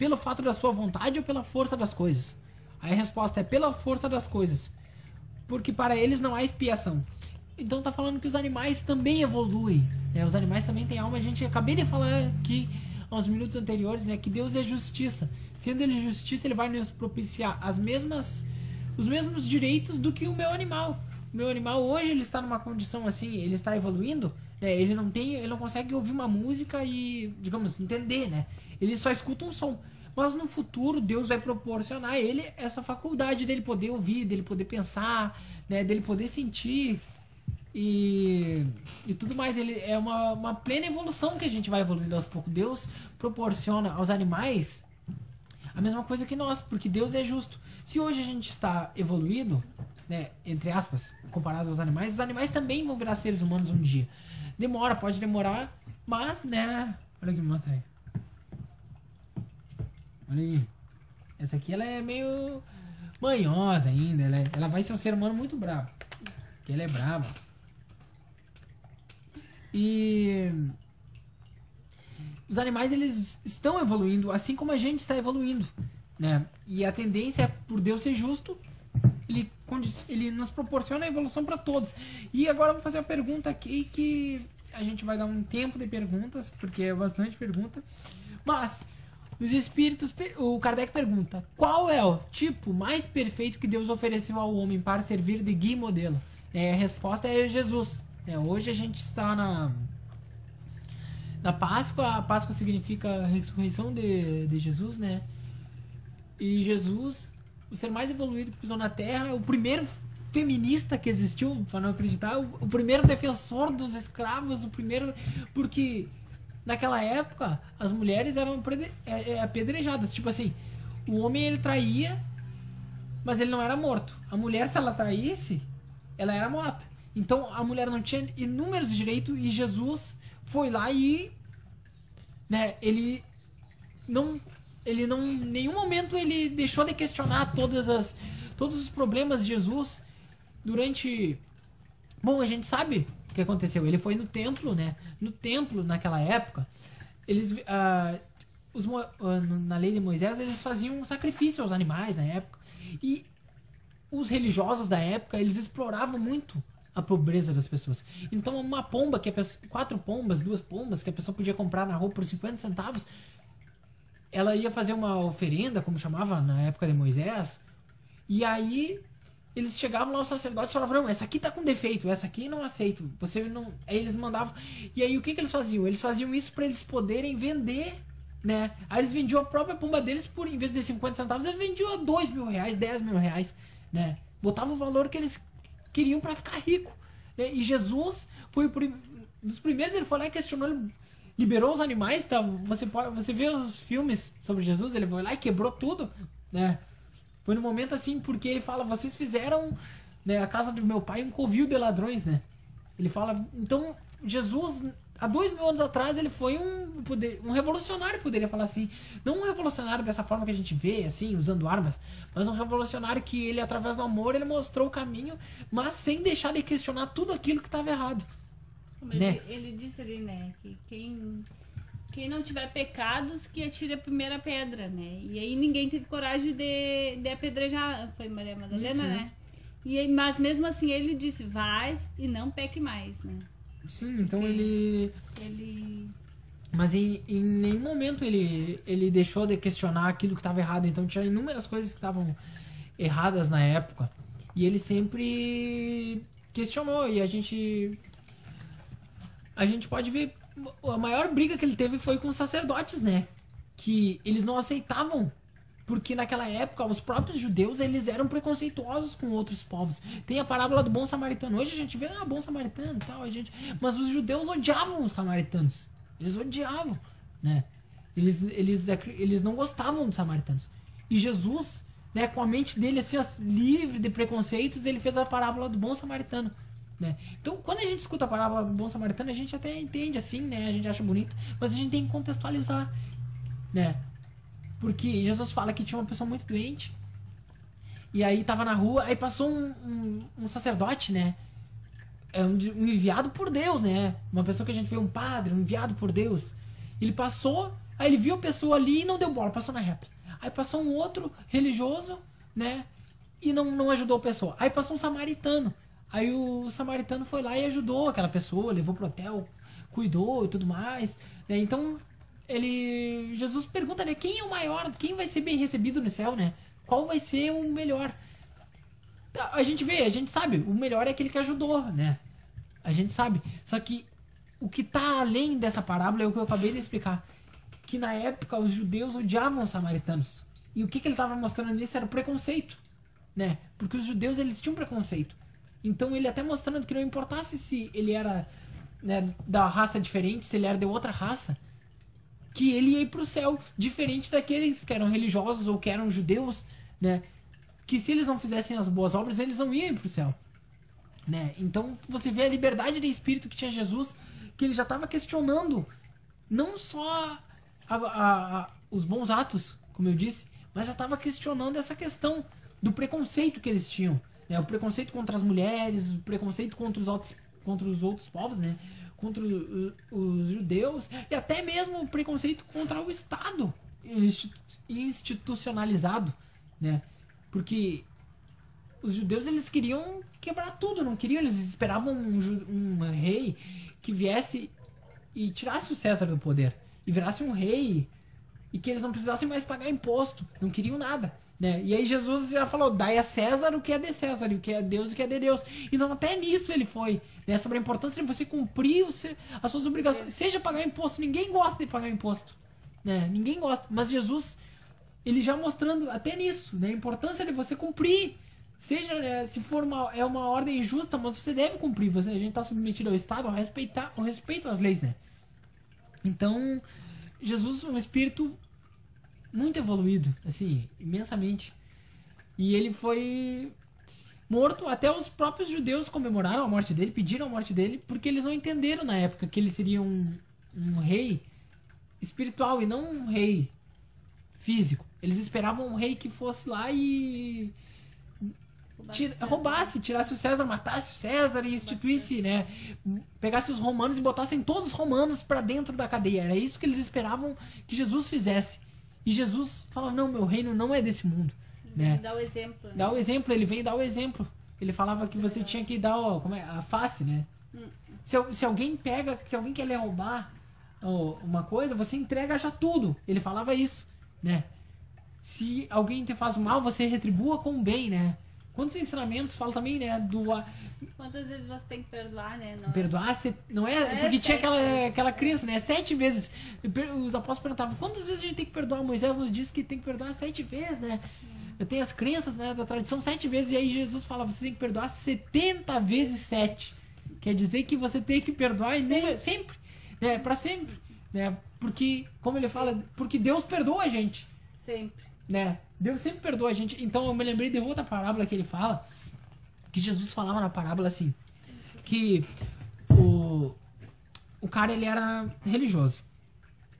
Pelo fato da sua vontade ou pela força das coisas? Aí a resposta é pela força das coisas. Porque para eles não há expiação. Então tá falando que os animais também evoluem. Né? Os animais também têm alma. A gente acabei de falar aqui aos minutos anteriores, né, que Deus é justiça. Sendo ele justiça, ele vai nos propiciar as mesmas os mesmos direitos do que o meu animal. O meu animal hoje ele está numa condição assim, ele está evoluindo, né? Ele não tem, ele não consegue ouvir uma música e, digamos, entender, né? Ele só escuta um som. Mas no futuro Deus vai proporcionar a ele essa faculdade dele poder ouvir, dele poder pensar, né, dele poder sentir e, e tudo mais. Ele é uma, uma plena evolução que a gente vai evoluindo aos poucos. Deus proporciona aos animais a mesma coisa que nós, porque Deus é justo. Se hoje a gente está evoluído, né, entre aspas, comparado aos animais, os animais também vão virar seres humanos um dia. Demora, pode demorar, mas, né, olha aqui, mostra aí. Olha aí. Essa aqui ela é meio manhosa ainda. Ela, é, ela vai ser um ser humano muito bravo. Porque ela é brava. E os animais eles estão evoluindo assim como a gente está evoluindo, né? E a tendência é por Deus ser justo, ele ele nos proporciona a evolução para todos. E agora eu vou fazer uma pergunta aqui que a gente vai dar um tempo de perguntas, porque é bastante pergunta. Mas os espíritos, o Kardec pergunta: qual é o tipo mais perfeito que Deus ofereceu ao homem para servir de guia e modelo? É, a resposta é Jesus. É, hoje a gente está na na Páscoa. A Páscoa significa a ressurreição de, de Jesus, né? E Jesus, o ser mais evoluído que pisou na Terra, o primeiro feminista que existiu, para não acreditar, o, o primeiro defensor dos escravos, o primeiro porque naquela época, as mulheres eram é, é, apedrejadas. Tipo assim, o homem ele traía, mas ele não era morto. A mulher, se ela traísse, ela era morta. Então a mulher não tinha inúmeros direitos e Jesus foi lá e né, ele não ele não em nenhum momento ele deixou de questionar todas as todos os problemas de Jesus durante bom, a gente sabe o que aconteceu? Ele foi no templo, né? No templo, naquela época, eles. Uh, os, uh, na lei de Moisés, eles faziam sacrifício aos animais na época. E os religiosos da época, eles exploravam muito a pobreza das pessoas. Então, uma pomba, que a pessoa, quatro pombas, duas pombas, que a pessoa podia comprar na rua por 50 centavos, ela ia fazer uma oferenda, como chamava na época de Moisés, e aí eles chegavam lá, os sacerdotes falavam, não, essa aqui tá com defeito, essa aqui não aceito. Você não. Aí eles mandavam. E aí o que, que eles faziam? Eles faziam isso para eles poderem vender, né? Aí eles vendiam a própria pomba deles por, em vez de 50 centavos, eles vendiam a 2 mil reais, 10 mil reais, né? Botavam o valor que eles queriam para ficar rico. Né? E Jesus foi o prim... dos primeiros, ele foi lá e questionou, ele liberou os animais, tá? Você pode, você vê os filmes sobre Jesus, ele foi lá e quebrou tudo, né? Foi no momento assim, porque ele fala, vocês fizeram né, a casa do meu pai um covil de ladrões, né? Ele fala, então Jesus, há dois mil anos atrás, ele foi um, um revolucionário, poderia falar assim. Não um revolucionário dessa forma que a gente vê, assim, usando armas, mas um revolucionário que ele, através do amor, ele mostrou o caminho, mas sem deixar de questionar tudo aquilo que estava errado. né? ele, ele disse ali, né, que quem quem não tiver pecados, que atire a primeira pedra, né? E aí ninguém teve coragem de, de apedrejar. Foi Maria Madalena, Isso, né? E, mas mesmo assim ele disse, vai e não peque mais, né? Sim, então ele. Ele. Mas em, em nenhum momento ele, ele deixou de questionar aquilo que estava errado. Então tinha inúmeras coisas que estavam erradas na época. E ele sempre questionou. E a gente. A gente pode ver a maior briga que ele teve foi com os sacerdotes, né? Que eles não aceitavam porque naquela época os próprios judeus eles eram preconceituosos com outros povos. Tem a parábola do bom samaritano. Hoje a gente vê ah, bom samaritano, tal, a gente, mas os judeus odiavam os samaritanos. Eles odiavam, né? Eles, eles, eles não gostavam dos samaritanos. E Jesus, né, com a mente dele assim, livre de preconceitos, ele fez a parábola do bom samaritano. Né? Então, quando a gente escuta a do bom samaritano, a gente até entende assim, né? A gente acha bonito, mas a gente tem que contextualizar, né? Porque Jesus fala que tinha uma pessoa muito doente, e aí tava na rua, aí passou um, um, um sacerdote, né? É um, um, enviado por Deus, né? Uma pessoa que a gente vê, um padre, um enviado por Deus. Ele passou, aí ele viu a pessoa ali e não deu bola, passou na reta. Aí passou um outro religioso, né? E não, não ajudou a pessoa. Aí passou um samaritano. Aí o samaritano foi lá e ajudou aquela pessoa, levou pro hotel, cuidou e tudo mais. Né? Então, ele. Jesus pergunta, né? Quem é o maior? Quem vai ser bem recebido no céu, né? Qual vai ser o melhor? A gente vê, a gente sabe, o melhor é aquele que ajudou, né? A gente sabe. Só que o que tá além dessa parábola é o que eu acabei de explicar. Que na época os judeus odiavam os samaritanos. E o que, que ele estava mostrando nisso era o preconceito, né? Porque os judeus eles tinham preconceito. Então ele até mostrando que não importasse se ele era né, da raça diferente, se ele era de outra raça, que ele ia ir pro céu, diferente daqueles que eram religiosos ou que eram judeus, né? Que se eles não fizessem as boas obras, eles não iam pro céu. Né? Então você vê a liberdade de espírito que tinha Jesus, que ele já estava questionando não só a, a, a, os bons atos, como eu disse, mas já estava questionando essa questão do preconceito que eles tinham. Né? O preconceito contra as mulheres, o preconceito contra os outros, contra os outros povos, né? contra o, os judeus e até mesmo o preconceito contra o Estado institucionalizado, né? Porque os judeus eles queriam quebrar tudo, não queriam, eles esperavam um, um rei que viesse e tirasse o César do poder e virasse um rei e que eles não precisassem mais pagar imposto, não queriam nada. Né? E aí Jesus já falou, dai a César o que é de César, e o que é Deus o que é de Deus. Então até nisso ele foi, né? Sobre a importância de você cumprir seu, as suas obrigações. Seja pagar imposto, ninguém gosta de pagar imposto. Né? Ninguém gosta. Mas Jesus, ele já mostrando até nisso, né? A importância de você cumprir. Seja, né, se for uma, é uma ordem injusta, mas você deve cumprir. Você, a gente está submetido ao Estado, ao respeitar, ao respeito às leis, né? Então, Jesus, um espírito muito evoluído, assim, imensamente. E ele foi morto, até os próprios judeus comemoraram a morte dele, pediram a morte dele, porque eles não entenderam na época que ele seria um, um rei espiritual e não um rei físico. Eles esperavam um rei que fosse lá e tira, roubasse, tirasse o César, matasse o César e instituísse, né? Pegasse os romanos e botassem todos os romanos para dentro da cadeia. Era isso que eles esperavam que Jesus fizesse. E Jesus fala: Não, meu reino não é desse mundo. Né? Dá o exemplo. Né? Dá o exemplo, ele vem dar o exemplo. Ele falava que você tinha que dar ó, como é, a face, né? Hum. Se, se alguém pega, se alguém quer lhe roubar ó, uma coisa, você entrega já tudo. Ele falava isso, né? Se alguém te faz mal, você retribua com o bem, né? Quantos ensinamentos falam também, né? Do, Quantas vezes você tem que perdoar, né? Nossa. Perdoar, não é? é porque tinha aquela, aquela criança, né? Sete vezes. Os apóstolos perguntavam, quantas vezes a gente tem que perdoar? Moisés nos disse que tem que perdoar sete vezes, né? Eu tenho as crenças né, da tradição sete vezes, e aí Jesus fala, você tem que perdoar setenta vezes sete. Quer dizer que você tem que perdoar sempre, sempre né? Pra sempre. Né? Porque, como ele fala, porque Deus perdoa a gente. Sempre. Né? Deus sempre perdoa a gente. Então eu me lembrei de outra parábola que ele fala, que Jesus falava na parábola assim, que o, o cara ele era religioso.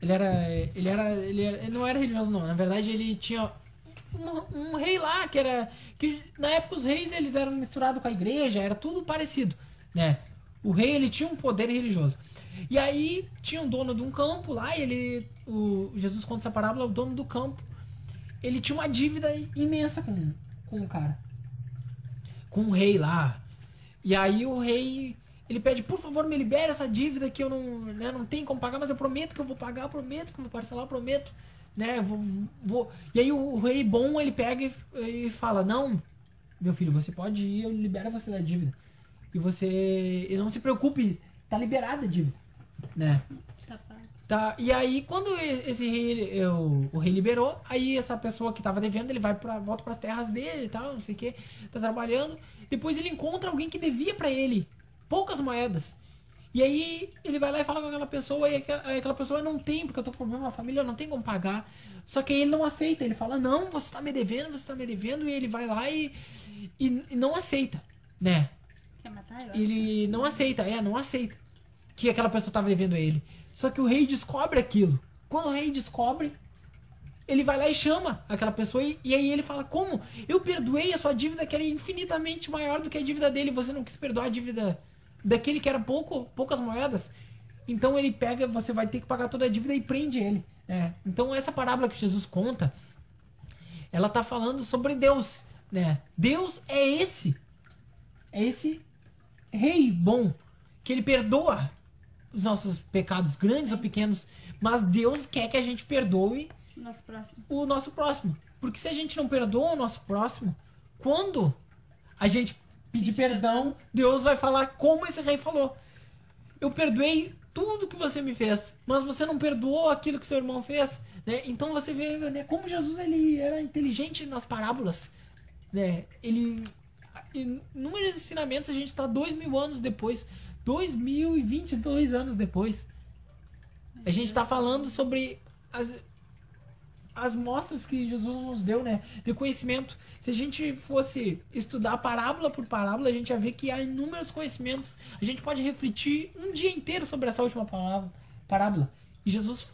Ele era, ele era, ele era, ele não era religioso não. Na verdade ele tinha um, um, rei lá que era, que na época os reis eles eram misturados com a igreja, era tudo parecido, né? O rei ele tinha um poder religioso. E aí tinha um dono de um campo lá, e ele. O, Jesus conta essa parábola, o dono do campo. Ele tinha uma dívida imensa com, com o cara. Com o rei lá. E aí o rei. Ele pede, por favor, me libere essa dívida que eu não, né, não tenho como pagar, mas eu prometo que eu vou pagar, eu prometo que eu vou parcelar, eu prometo. Né, vou, vou. E aí o, o rei bom ele pega e, e fala: Não, meu filho, você pode ir, eu libero você da dívida. E você. E não se preocupe, tá liberada a dívida. Né? Tá. E aí, quando esse rei, eu, o rei liberou, aí essa pessoa que tava devendo, ele vai pra, volta pras terras dele e tal, não sei o que, tá trabalhando. Depois ele encontra alguém que devia para ele poucas moedas. E aí ele vai lá e fala com aquela pessoa, e aquela pessoa não tem, porque eu tô com problema na família, eu não tenho como pagar. Só que aí ele não aceita, ele fala, não, você tá me devendo, você tá me devendo, e ele vai lá e, e, e não aceita, né? Quer matar? Eu ele não aceita, é, não aceita que aquela pessoa tava devendo a ele. Só que o rei descobre aquilo. Quando o rei descobre, ele vai lá e chama aquela pessoa e, e, aí ele fala: Como? Eu perdoei a sua dívida que era infinitamente maior do que a dívida dele. Você não quis perdoar a dívida daquele que era pouco, poucas moedas. Então ele pega, você vai ter que pagar toda a dívida e prende ele. É. Então essa parábola que Jesus conta, ela tá falando sobre Deus, né? Deus é esse, é esse rei bom que ele perdoa os nossos pecados grandes ou pequenos, mas Deus quer que a gente perdoe nosso o nosso próximo. Porque se a gente não perdoa o nosso próximo, quando a gente pedir perdão, Deus vai falar como esse rei falou. Eu perdoei tudo que você me fez, mas você não perdoou aquilo que seu irmão fez. Né? Então você vê né, como Jesus ele era inteligente nas parábolas. Né? Ele, inúmeros ensinamentos, a gente está dois mil anos depois. Dois mil e vinte e dois anos depois. A gente está falando sobre as, as mostras que Jesus nos deu, né, de conhecimento. Se a gente fosse estudar parábola por parábola, a gente ia ver que há inúmeros conhecimentos. A gente pode refletir um dia inteiro sobre essa última palavra, parábola. E Jesus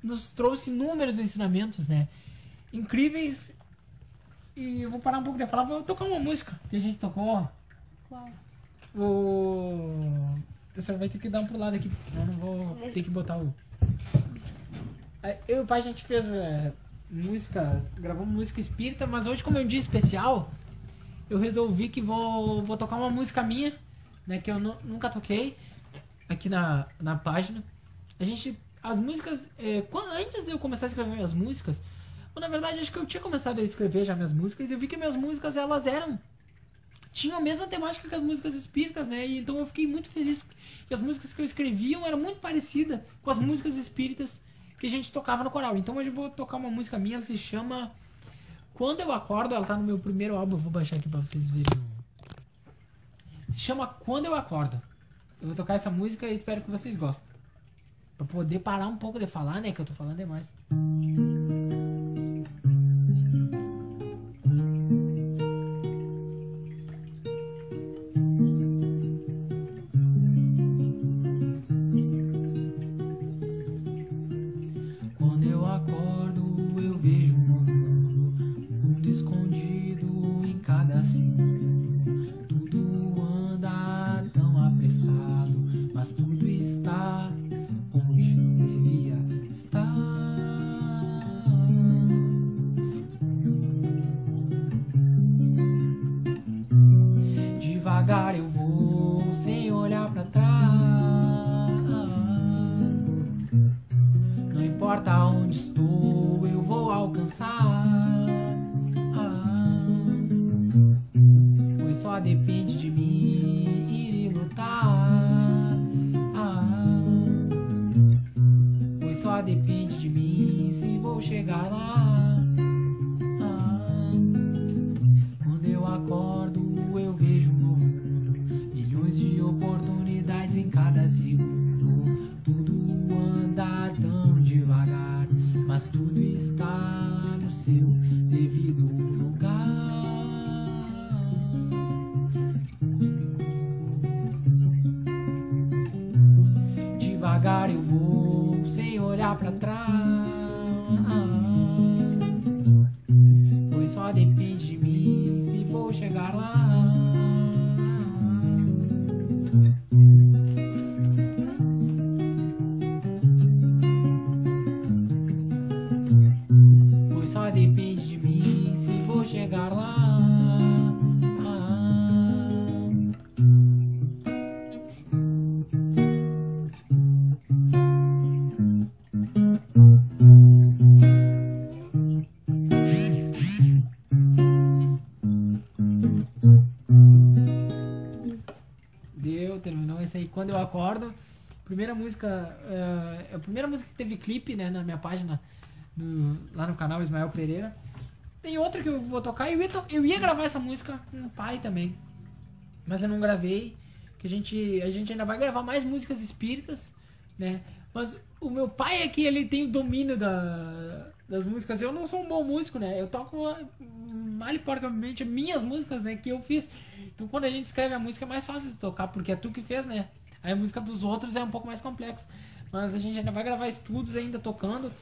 nos trouxe inúmeros ensinamentos, né, incríveis. E eu vou parar um pouco de falar, vou tocar uma música que a gente tocou. Qual? O... Você vai ter que dar um pro lado aqui, senão eu não vou ter que botar o. Eu e o pai a gente fez é, música, gravamos música espírita, mas hoje como é um dia especial, eu resolvi que vou, vou tocar uma música minha, né, que eu nunca toquei aqui na, na página. A gente as músicas, é, quando, antes de eu começar a escrever minhas músicas, na verdade acho que eu tinha começado a escrever já minhas músicas e eu vi que minhas músicas elas eram tinham a mesma temática que as músicas espíritas, né? Então eu fiquei muito feliz que as músicas que eu escreviam eram muito parecidas com as músicas espíritas que a gente tocava no coral. Então hoje eu vou tocar uma música minha, ela se chama Quando Eu Acordo, ela tá no meu primeiro álbum, eu vou baixar aqui pra vocês verem. Se chama Quando Eu Acordo. Eu vou tocar essa música e espero que vocês gostem. Pra poder parar um pouco de falar, né? Que eu tô falando demais. acordo. mas tudo está no seu devido Primeira música. Uh, a primeira música que teve clipe, né, na minha página, lá no canal Ismael Pereira. Tem outra que eu vou tocar. Eu ia, to eu ia gravar essa música com o pai também. Mas eu não gravei. Que a gente, a gente ainda vai gravar mais músicas espíritas, né? Mas o meu pai é que ele tem o domínio da, das músicas. Eu não sou um bom músico, né? Eu toco mal e porcamente minhas músicas, né? Que eu fiz. Então quando a gente escreve a música é mais fácil de tocar, porque é tu que fez, né? A música dos outros é um pouco mais complexa. Mas a gente ainda vai gravar estudos ainda tocando.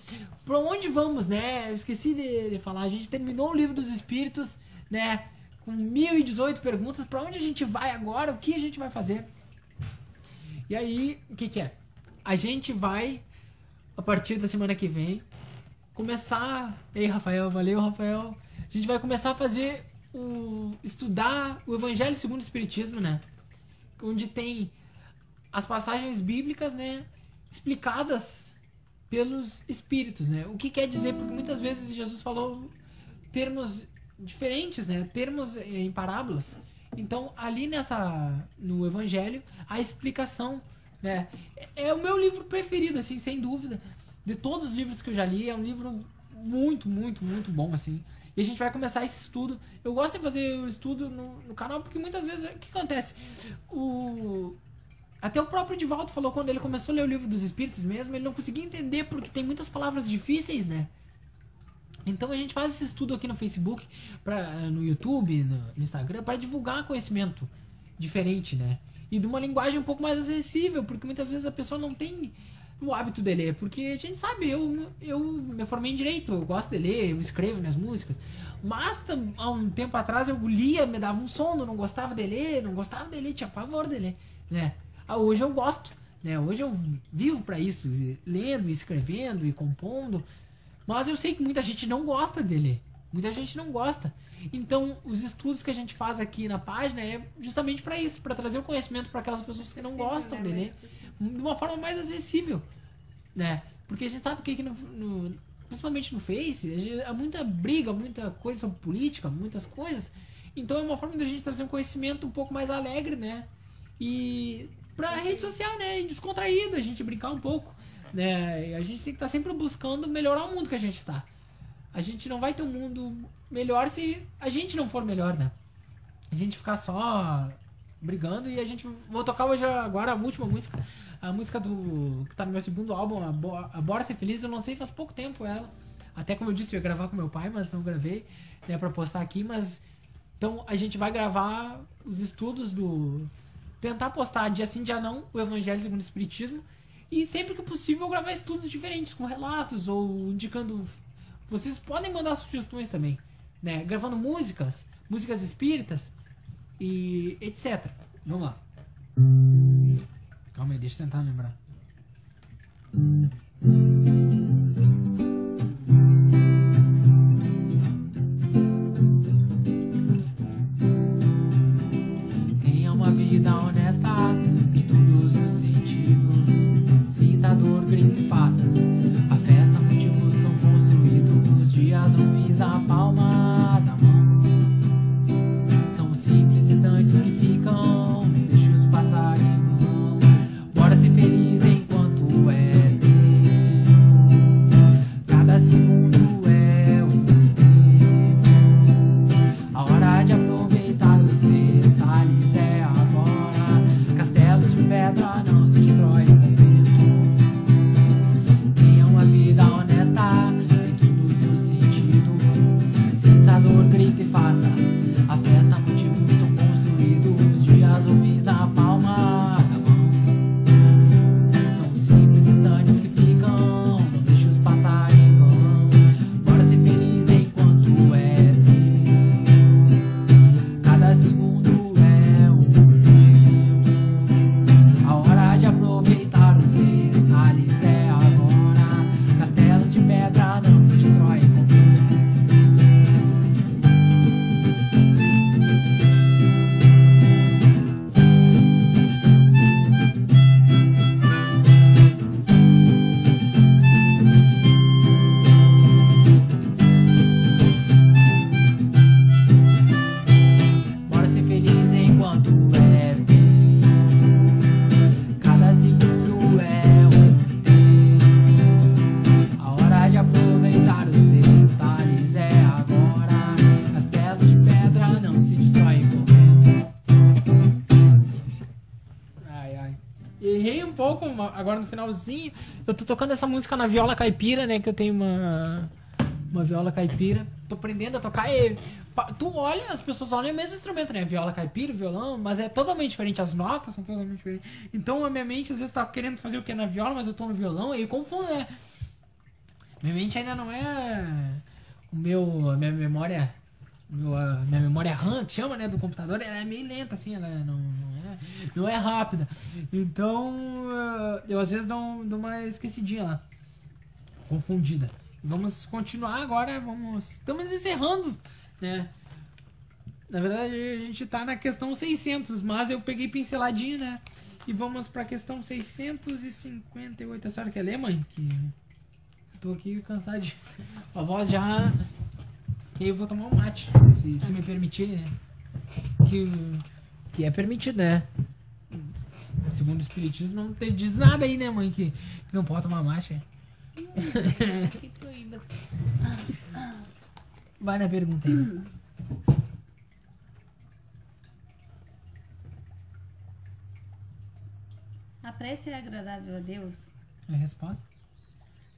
Pra onde vamos, né? Eu esqueci de, de falar. A gente terminou o livro dos espíritos, né? Com 1018 perguntas. Pra onde a gente vai agora? O que a gente vai fazer? E aí, o que, que é? A gente vai, a partir da semana que vem, começar. Ei, Rafael, valeu, Rafael. A gente vai começar a fazer o. estudar o Evangelho segundo o Espiritismo, né? Onde tem as passagens bíblicas, né? Explicadas pelos espíritos, né? O que quer dizer? Porque muitas vezes Jesus falou termos diferentes, né? Termos em parábolas. Então, ali nessa no evangelho, a explicação, né? É o meu livro preferido assim, sem dúvida. De todos os livros que eu já li, é um livro muito, muito, muito bom assim. E a gente vai começar esse estudo. Eu gosto de fazer o estudo no, no canal porque muitas vezes o que acontece? O até o próprio Divaldo falou quando ele começou a ler o livro dos Espíritos mesmo, ele não conseguia entender porque tem muitas palavras difíceis, né? Então a gente faz esse estudo aqui no Facebook, pra, no YouTube, no, no Instagram, para divulgar conhecimento diferente, né? E de uma linguagem um pouco mais acessível, porque muitas vezes a pessoa não tem o hábito de ler, porque a gente sabe, eu, eu me formei em direito, eu gosto de ler, eu escrevo minhas músicas, mas há um tempo atrás eu lia, me dava um sono, não gostava de ler, não gostava de ler, tinha pavor de ler, né? Ah, hoje eu gosto, né? Hoje eu vivo para isso, lendo, escrevendo e compondo. Mas eu sei que muita gente não gosta dele. Muita gente não gosta. Então, os estudos que a gente faz aqui na página é justamente para isso, para trazer o conhecimento para aquelas pessoas que não Sim, gostam né? dele, de uma forma mais acessível, né? Porque a gente sabe que no, no principalmente no Face, há muita briga, muita coisa sobre política, muitas coisas. Então é uma forma de a gente trazer um conhecimento um pouco mais alegre, né? E pra rede social, né? E descontraído, a gente brincar um pouco. Né? E a gente tem que estar tá sempre buscando melhorar o mundo que a gente está. A gente não vai ter um mundo melhor se a gente não for melhor, né? A gente ficar só brigando e a gente. Vou tocar hoje agora a última música. A música do. que tá no meu segundo álbum, a, Bo, a Bora Ser Feliz, eu lancei faz pouco tempo ela. Até como eu disse, eu ia gravar com meu pai, mas não gravei, né, pra postar aqui, mas. Então a gente vai gravar os estudos do, tentar postar dia sim, dia não, o Evangelho segundo o Espiritismo. E sempre que possível gravar estudos diferentes, com relatos ou indicando. Vocês podem mandar sugestões também, né? Gravando músicas, músicas espíritas e etc. Vamos lá. Calma aí, deixa eu tentar lembrar. Agora no finalzinho, eu tô tocando essa música na viola caipira, né? Que eu tenho uma, uma viola caipira. Tô aprendendo a tocar e tu olha, as pessoas olham o mesmo instrumento, né? Viola caipira, violão, mas é totalmente diferente. As notas são totalmente diferentes. Então a minha mente às vezes tá querendo fazer o que na viola, mas eu tô no violão e confundo, né? Minha mente ainda não é o meu, a minha memória minha memória RAM, que chama, né, do computador, ela é meio lenta, assim, ela não, não, é, não é rápida. Então, eu às vezes dou, dou uma esquecidinha lá, confundida. Vamos continuar agora, vamos... Estamos encerrando, né? Na verdade, a gente tá na questão 600, mas eu peguei pinceladinho, né? E vamos pra questão 658. A senhora quer ler, mãe? Que... Tô aqui cansado de... A voz já e eu vou tomar um mate, se, se me permitirem, né? Que, que é permitido, né? Segundo o Espiritismo, não tem, diz nada aí, né, mãe? Que, que não pode tomar mate. que proíba. Vai na pergunta aí. A prece é agradável a Deus? É a resposta?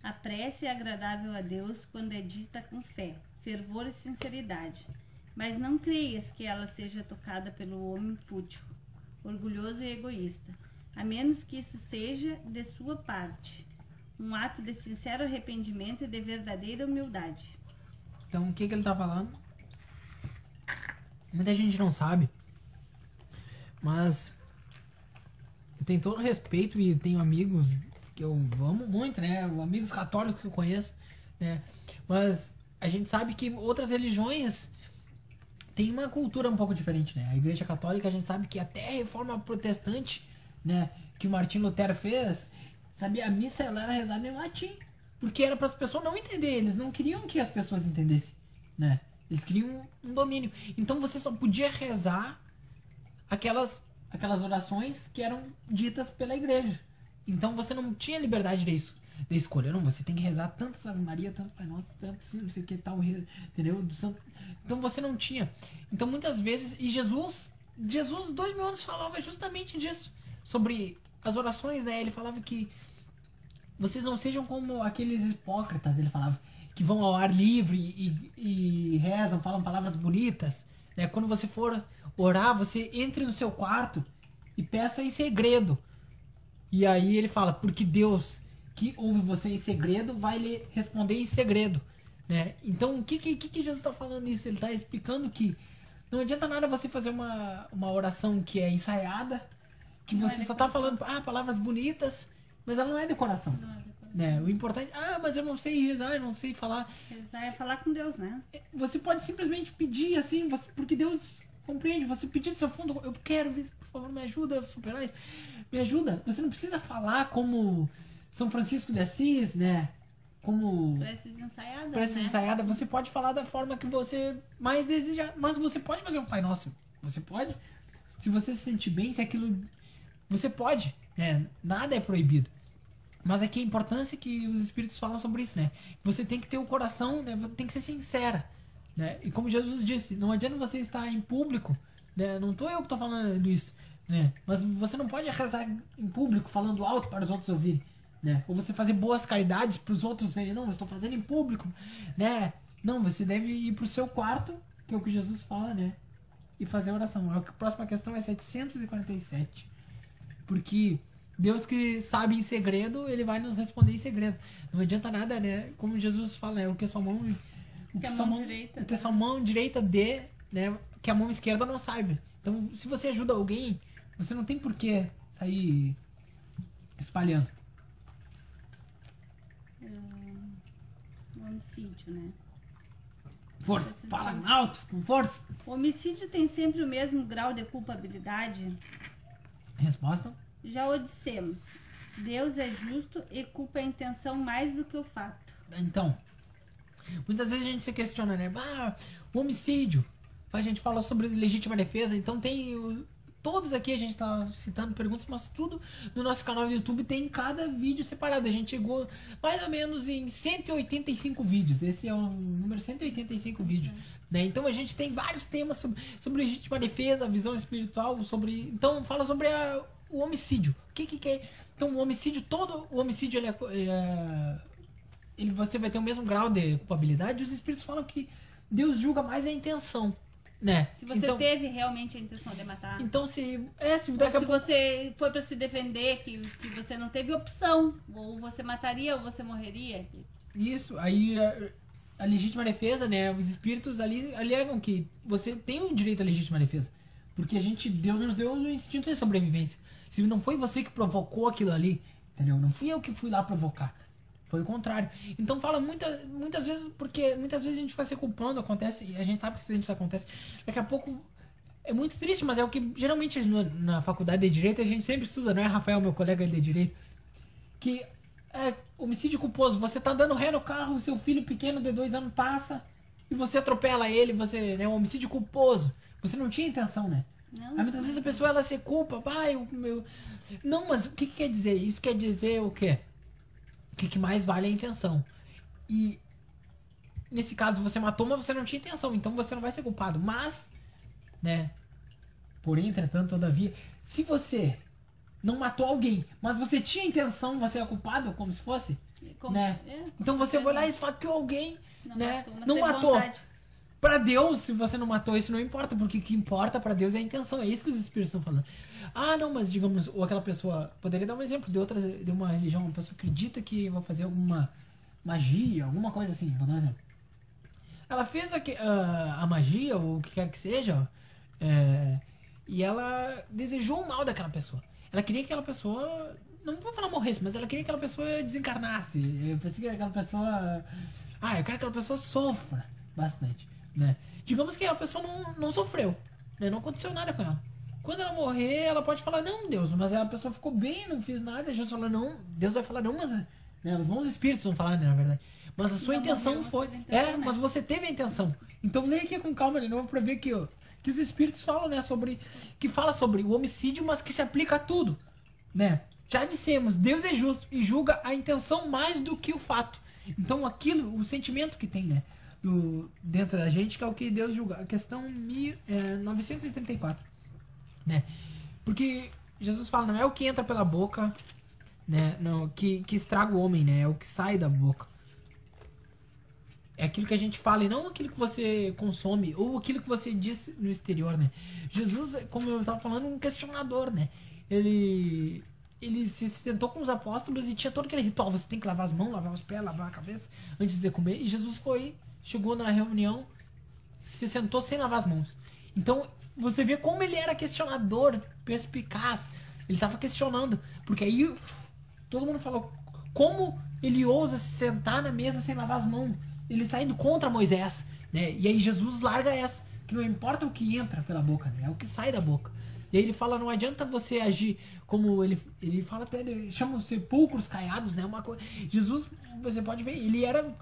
A prece é agradável a Deus quando é dita com fé fervor e sinceridade. Mas não creias que ela seja tocada pelo homem fútil, orgulhoso e egoísta, a menos que isso seja de sua parte, um ato de sincero arrependimento e de verdadeira humildade. Então, o que, que ele está falando? Muita gente não sabe, mas eu tenho todo respeito e tenho amigos que eu amo muito, né? Amigos católicos que eu conheço, né? Mas a gente sabe que outras religiões têm uma cultura um pouco diferente, né? A Igreja Católica, a gente sabe que até a reforma protestante, né, que o Martin Lutero fez, sabia, a missa ela era rezada em latim, porque era para as pessoas não entenderem, eles não queriam que as pessoas entendessem, né? Eles queriam um domínio. Então você só podia rezar aquelas aquelas orações que eram ditas pela igreja. Então você não tinha liberdade disso escolha. Não, você tem que rezar tanto Ave Maria, tanto Pai Nosso, tanto não sei o que tal, entendeu? Então você não tinha. Então muitas vezes, e Jesus, Jesus, dois mil anos, falava justamente disso, sobre as orações, né? Ele falava que vocês não sejam como aqueles hipócritas, ele falava, que vão ao ar livre e, e rezam, falam palavras bonitas. Né? Quando você for orar, você entre no seu quarto e peça em segredo. E aí ele fala, porque Deus que ouve você em segredo vai lhe responder em segredo. Né? Então, o que, que, que Jesus está falando isso? Ele está explicando que não adianta nada você fazer uma, uma oração que é ensaiada, que não você é só está falando ah, palavras bonitas, mas ela não é decoração. Não é decoração. Né? O importante, ah, mas eu não sei isso, ah, eu não sei falar. É falar com Deus, né? É, você pode simplesmente pedir assim, você, porque Deus compreende. Você pedir do seu fundo, eu quero, por favor, me ajuda a superar isso. Me ajuda. Você não precisa falar como são Francisco de Assis, né? Como. Preces ensaiada. Preces né? ensaiada. Você pode falar da forma que você mais deseja. Mas você pode fazer um Pai Nosso. Você pode. Se você se sentir bem, se aquilo. Você pode. Né? Nada é proibido. Mas aqui a importância que os Espíritos falam sobre isso, né? Você tem que ter o coração, né? Tem que ser sincera. Né? E como Jesus disse, não adianta você estar em público. Né? Não tô eu que estou falando isso. Né? Mas você não pode rezar em público falando alto para os outros ouvirem né? Ou você fazer boas caridades para os outros verem, não, eu estou fazendo em público, né? Não, você deve ir para o seu quarto, que é o que Jesus fala, né? E fazer a oração. A próxima questão é 747. Porque Deus que sabe em segredo, ele vai nos responder em segredo. Não adianta nada, né? Como Jesus fala, né? O que sua mão o que, que sua mão, direita, o que sua mão direita dê, né? Que a mão esquerda não saiba. Então, se você ajuda alguém, você não tem por que sair espalhando. Homicídio, né? Força, fala alto, com força. O homicídio tem sempre o mesmo grau de culpabilidade? Resposta? Já o dissemos. Deus é justo e culpa a intenção mais do que o fato. Então, muitas vezes a gente se questiona, né? Ah, o homicídio. A gente fala sobre legítima defesa, então tem Todos aqui a gente tá citando perguntas, mas tudo no nosso canal do YouTube tem cada vídeo separado. A gente chegou mais ou menos em 185 vídeos. Esse é o número 185 vídeos. Né? Então a gente tem vários temas sobre, sobre legítima defesa, visão espiritual, sobre. Então fala sobre a, o homicídio. O que, que, é Então o homicídio todo, o homicídio ele é, é, ele, você vai ter o mesmo grau de culpabilidade. Os espíritos falam que Deus julga mais a intenção. Né? Se você então, teve realmente a intenção de matar. Então se. É, se, daqui se você foi para se defender, que, que você não teve opção. Ou você mataria ou você morreria. Isso, aí a, a legítima defesa, né? Os espíritos ali alegam que você tem o direito à legítima defesa. Porque a gente, Deus nos deu o instinto de sobrevivência. Se não foi você que provocou aquilo ali, entendeu? Não fui eu que fui lá provocar. Foi o contrário. Então fala muita, muitas vezes, porque muitas vezes a gente fica se culpando, acontece, e a gente sabe que isso acontece. Daqui a pouco é muito triste, mas é o que geralmente na faculdade de direito a gente sempre estuda, não é, Rafael, meu colega de direito? Que é homicídio culposo. Você tá dando ré no carro, seu filho pequeno de dois anos passa e você atropela ele, você é um homicídio culposo. Você não tinha intenção, né? Não. Aí muitas vezes a pessoa ela se culpa, pai, o meu. Não, mas o que, que quer dizer? Isso quer dizer o quê? O que, que mais vale é a intenção. E nesse caso você matou, mas você não tinha intenção, então você não vai ser culpado. Mas, né? Porém, entretanto, todavia, se você não matou alguém, mas você tinha intenção, você é culpado, como se fosse, como, né? É, então você foi lá e esfaqueou alguém, não né? Matou, não matou. Para Deus, se você não matou, isso não importa, porque o que importa para Deus é a intenção. É isso que os espíritos estão falando. Ah, não, mas digamos, ou aquela pessoa. Poderia dar um exemplo de outra, de uma religião, uma pessoa acredita que vai fazer alguma magia, alguma coisa assim. Vou dar um exemplo. Ela fez a, a, a magia, ou o que quer que seja, é, e ela desejou o mal daquela pessoa. Ela queria que aquela pessoa. Não vou falar morresse, mas ela queria que aquela pessoa desencarnasse. Eu pensei que aquela pessoa. Ah, eu quero que aquela pessoa sofra bastante. Né? Digamos que a pessoa não, não sofreu. Né? Não aconteceu nada com ela. Quando ela morrer, ela pode falar, não, Deus, mas a pessoa ficou bem, não fiz nada. Jesus fala, não, Deus vai falar, não, mas. Né, os bons espíritos vão falar, né, na verdade. Mas a sua intenção foi. é, né? mas você teve a intenção. Então leia aqui com calma de novo pra ver que, ó, que os espíritos falam, né, sobre. Que fala sobre o homicídio, mas que se aplica a tudo. Né? Já dissemos, Deus é justo e julga a intenção mais do que o fato. Então aquilo, o sentimento que tem, né? Do, dentro da gente, que é o que Deus julga. A questão mi, é, 934 né? Porque Jesus fala, não é o que entra pela boca, né? Não, que, que estraga o homem, né? É o que sai da boca. É aquilo que a gente fala e não aquilo que você consome ou aquilo que você diz no exterior, né? Jesus, como eu estava falando, um questionador, né? Ele ele se sentou com os apóstolos e tinha todo aquele ritual, você tem que lavar as mãos, lavar os pés, lavar a cabeça antes de comer. E Jesus foi, chegou na reunião, se sentou sem lavar as mãos. Então, você vê como ele era questionador, perspicaz. Ele estava questionando. Porque aí todo mundo falou: como ele ousa se sentar na mesa sem lavar as mãos? Ele está indo contra Moisés. Né? E aí Jesus larga essa. Que não importa o que entra pela boca, né? é o que sai da boca. E aí ele fala, não adianta você agir como ele, ele fala até, ele chama os sepulcros caiados, né? Uma coisa. Jesus, você pode ver, ele era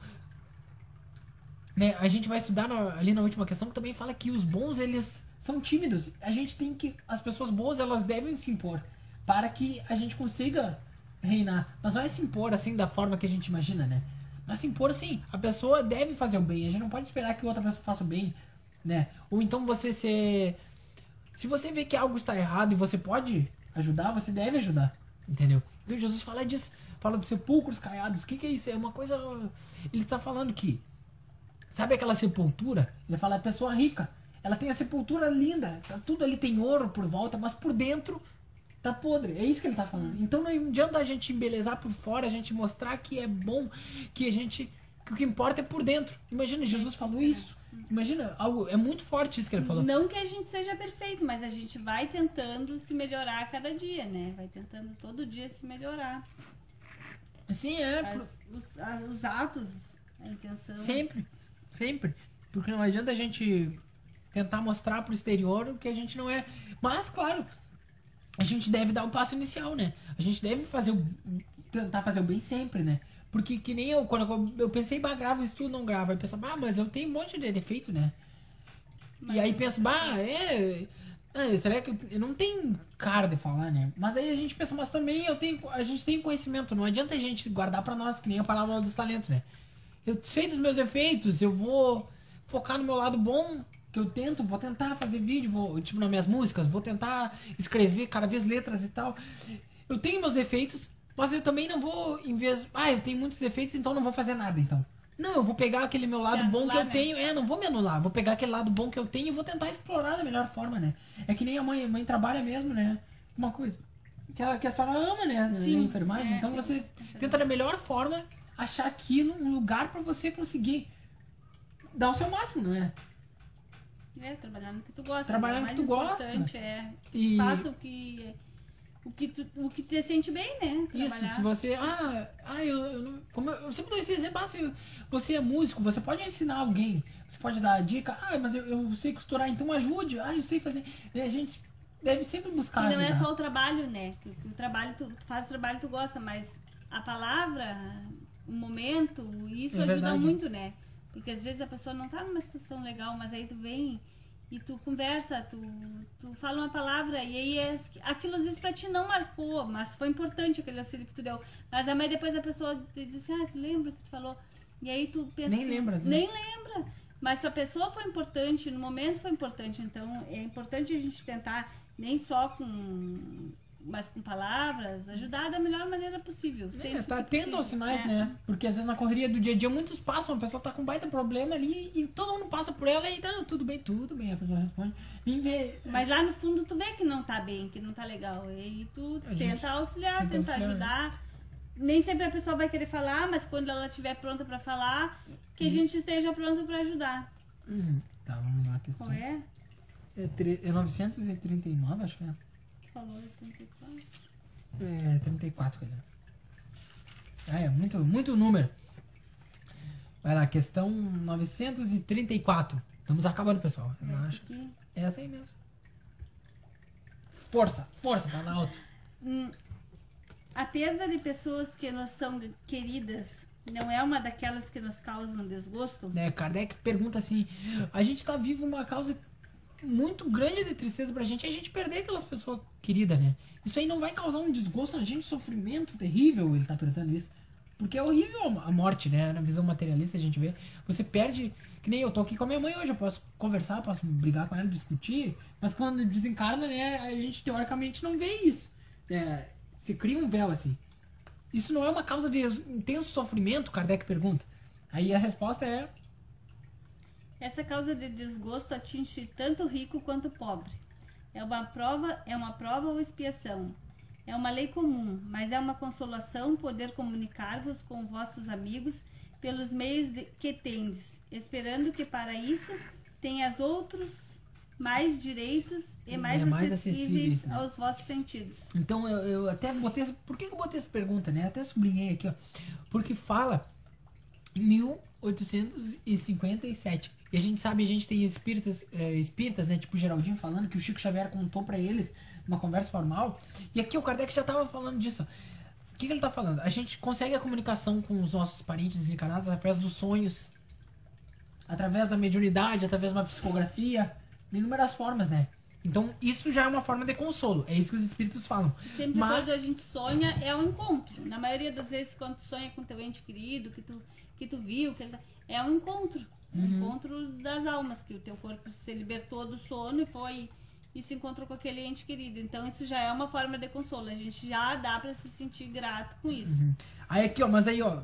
né, a gente vai estudar na, ali na última questão que também fala que os bons eles são tímidos. A gente tem que. As pessoas boas, elas devem se impor para que a gente consiga reinar. Mas não é se impor assim da forma que a gente imagina, né? Mas se impor assim. A pessoa deve fazer o bem. A gente não pode esperar que outra pessoa faça o bem, né? Ou então você ser. Se você vê que algo está errado e você pode ajudar, você deve ajudar. Entendeu? Então Jesus fala disso. Fala dos sepulcros caiados. O que, que é isso? É uma coisa. Ele está falando que. Sabe aquela sepultura? Ele fala a pessoa rica ela tem a sepultura linda, tá, tudo ali tem ouro por volta, mas por dentro tá podre. É isso que ele tá falando. Então não adianta a gente embelezar por fora, a gente mostrar que é bom, que a gente. que o que importa é por dentro. Imagina, Jesus falou isso. Imagina, algo. É muito forte isso que ele falou. Não que a gente seja perfeito, mas a gente vai tentando se melhorar a cada dia, né? Vai tentando todo dia se melhorar. Sim, é. As, os, as, os atos, a intenção. Sempre, sempre. Porque não adianta a gente tentar mostrar pro exterior que a gente não é. Mas, claro, a gente deve dar o um passo inicial, né? A gente deve fazer o. tentar fazer o bem sempre, né? Porque que nem eu, quando eu, pensei, bah, gravo isso tudo, não gravo. Aí pensa, bah, mas eu tenho um monte de defeito, né? Mas e aí penso, bah, é. Ah, será que eu não tenho cara de falar, né? Mas aí a gente pensa, mas também eu tenho, a gente tem conhecimento, não adianta a gente guardar para nós, que nem a palavra dos talentos, né? Eu sei dos meus efeitos, eu vou focar no meu lado bom que eu tento, vou tentar fazer vídeo, vou, tipo, nas minhas músicas, vou tentar escrever cada vez letras e tal. eu tenho meus defeitos, mas eu também não vou, em vez. Ah, eu tenho muitos defeitos, então não vou fazer nada, então. Não, eu vou pegar aquele meu lado bom que eu né? tenho. É, não vou me anular. Vou pegar aquele lado bom que eu tenho e vou tentar explorar da melhor forma, né? É que nem a mãe. A mãe trabalha mesmo, né? Uma coisa. Que a, que a senhora ama, né? Sim. A enfermagem. É, então você tenta da melhor forma achar aquilo um lugar para você conseguir dar o seu máximo, não é? É, trabalhar no que tu gosta. Trabalhar no que tu gosta. É. E... Faça o que o que, tu, o que te sente bem, né? Trabalhar. Isso, se você. Ah, ah eu, eu, como eu, eu sempre dou esse exemplo, ah, se você é músico, você pode ensinar alguém, você pode dar a dica, ah, mas eu, eu sei costurar, então ajude, ah, eu sei fazer. E a gente deve sempre buscar. E não é ajudar. é só o trabalho, né? O, o trabalho, tu, tu faz o trabalho tu gosta, mas a palavra, momento, isso é ajuda verdade. muito, né? Porque às vezes a pessoa não tá numa situação legal, mas aí tu vem e tu conversa, tu, tu fala uma palavra e aí é, aquilo às vezes pra ti não marcou, mas foi importante aquele auxílio que tu deu. Mas aí depois a pessoa diz assim, ah, tu lembra que tu falou? E aí tu pensa. Nem assim, lembra, né? Nem lembra. Mas pra pessoa foi importante, no momento foi importante. Então é importante a gente tentar, nem só com mas com palavras, ajudar da melhor maneira possível. É, tá atento aos sinais, é. né? Porque às vezes na correria do dia a dia muitos passam, a pessoa tá com um baita problema ali e todo mundo passa por ela e tá tudo bem, tudo bem, a pessoa responde. Vem ver. Mas lá no fundo tu vê que não tá bem, que não tá legal. E aí tu a tenta auxiliar, tenta, tenta auxiliar, ajudar. Né? Nem sempre a pessoa vai querer falar, mas quando ela estiver pronta para falar, que Isso. a gente esteja pronto para ajudar. Uhum. Tá, vamos lá. Questão. Qual é? É, é 939, acho que é falou 34? É, 34, quer dizer. Ah, é muito, muito número. Vai lá, questão 934. Estamos acabando, pessoal. É essa aí mesmo. Força, força, tá na alto. Hum, a perda de pessoas que nos são queridas não é uma daquelas que nos causam desgosto? Né, Kardec pergunta assim: a gente está vivo uma causa muito grande de tristeza pra gente é a gente perder aquelas pessoas queridas, né? Isso aí não vai causar um desgosto na gente, sofrimento terrível, ele tá perguntando isso. Porque é horrível a morte, né? Na visão materialista a gente vê. Você perde. Que nem eu tô aqui com a minha mãe hoje, eu posso conversar, posso brigar com ela, discutir, mas quando desencarna, né, a gente teoricamente não vê isso. É, cria um véu assim. Isso não é uma causa de intenso sofrimento? Kardec pergunta. Aí a resposta é essa causa de desgosto atinge tanto o rico quanto o pobre. É uma prova, é uma prova ou expiação. É uma lei comum, mas é uma consolação poder comunicar-vos com vossos amigos pelos meios de, que tendes, esperando que para isso tenhas outros mais direitos e mais, é mais acessíveis, acessíveis né? aos vossos sentidos. Então eu, eu até botei essa, por que eu botei essa pergunta, né? Até sublinhei aqui, ó, porque fala em 1857 e a gente sabe, a gente tem espíritos, é, espíritas, né? Tipo Geraldinho falando que o Chico Xavier contou para eles numa conversa formal. E aqui o Kardec já tava falando disso. O que, que ele tá falando? A gente consegue a comunicação com os nossos parentes desencarnados através dos sonhos, através da mediunidade, através de uma psicografia, de inúmeras formas, né? Então, isso já é uma forma de consolo. É isso que os espíritos falam. Sempre Mas... quando a gente sonha, é um encontro. Na maioria das vezes, quando tu sonha com teu ente querido, que tu, que tu viu, que ele... Tá, é um encontro. Uhum. Encontro das almas, que o teu corpo se libertou do sono e foi e se encontrou com aquele ente querido. Então isso já é uma forma de consolo. A gente já dá para se sentir grato com isso. Uhum. Aí aqui, ó, mas aí, ó.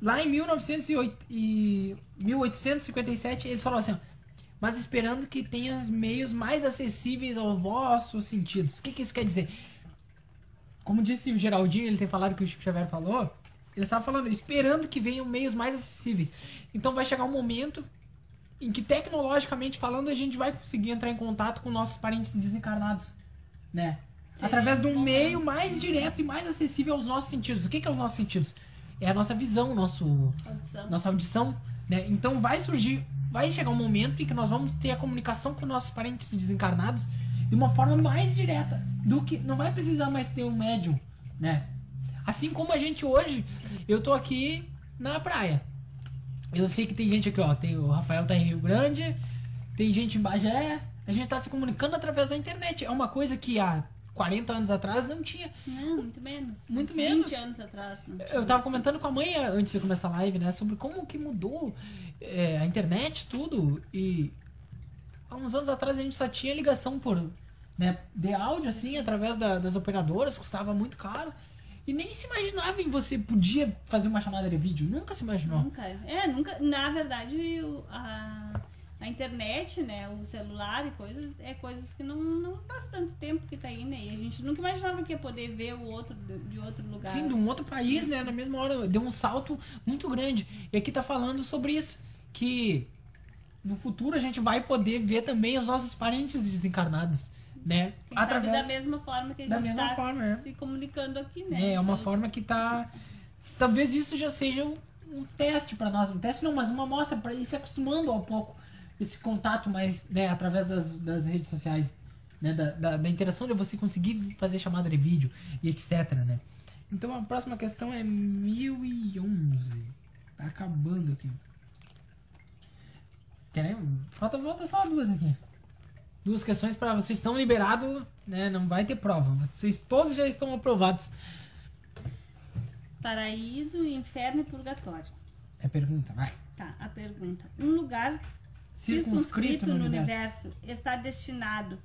Lá em 1908, e 1857, eles falaram assim, ó, mas esperando que tenha os meios mais acessíveis aos vossos sentidos. O que, que isso quer dizer? Como disse o Geraldinho, ele tem falado que o Chico Xavier falou, ele estava falando, esperando que venham meios mais acessíveis. Então vai chegar um momento em que tecnologicamente falando a gente vai conseguir entrar em contato com nossos parentes desencarnados, né? Sim, Através de um meio mais direto e mais acessível aos nossos sentidos. O que, que é os nossos sentidos? É a nossa visão, nosso, audição. nossa audição, né? Então vai surgir, vai chegar um momento em que nós vamos ter a comunicação com nossos parentes desencarnados de uma forma mais direta do que não vai precisar mais ter um médium, né? Assim como a gente hoje, eu tô aqui na praia. Eu sei que tem gente aqui, ó. Tem, o Rafael tá em Rio Grande, tem gente em Bagé. A gente tá se comunicando através da internet. É uma coisa que há 40 anos atrás não tinha. Não, muito menos. Muito menos. 20 anos atrás. Eu tava comentando com a mãe antes de começar a live, né? Sobre como que mudou é, a internet, tudo. E há uns anos atrás a gente só tinha ligação por né, de áudio, assim, através da, das operadoras, custava muito caro. E nem se imaginava em você podia fazer uma chamada de vídeo. Nunca se imaginou. Nunca. É, nunca. Na verdade, a, a internet, né, o celular e coisas, é coisas que não, não faz tanto tempo que tá aí, né? E a gente nunca imaginava que ia poder ver o outro de outro lugar. Sim, de um outro país, né? Na mesma hora, deu um salto muito grande. E aqui tá falando sobre isso, que no futuro a gente vai poder ver também os nossos parentes desencarnados, né? Quem Através da mesma forma que a gente está forma, se é. comunicando aqui, né? É, uma forma que tá talvez isso já seja um, um teste para nós, um teste não, mas uma amostra para ir se acostumando ao pouco esse contato mais, né, através das, das redes sociais, né, da, da, da, interação de você conseguir fazer chamada de vídeo e etc, né? Então a próxima questão é 1011. Tá acabando aqui. Querem? Falta, falta só duas aqui. Duas questões para vocês estão liberados, né? Não vai ter prova. Vocês todos já estão aprovados. Paraíso, inferno e purgatório. É pergunta, vai. Tá, a pergunta. Um lugar circunscrito, no, no universo. universo está destinado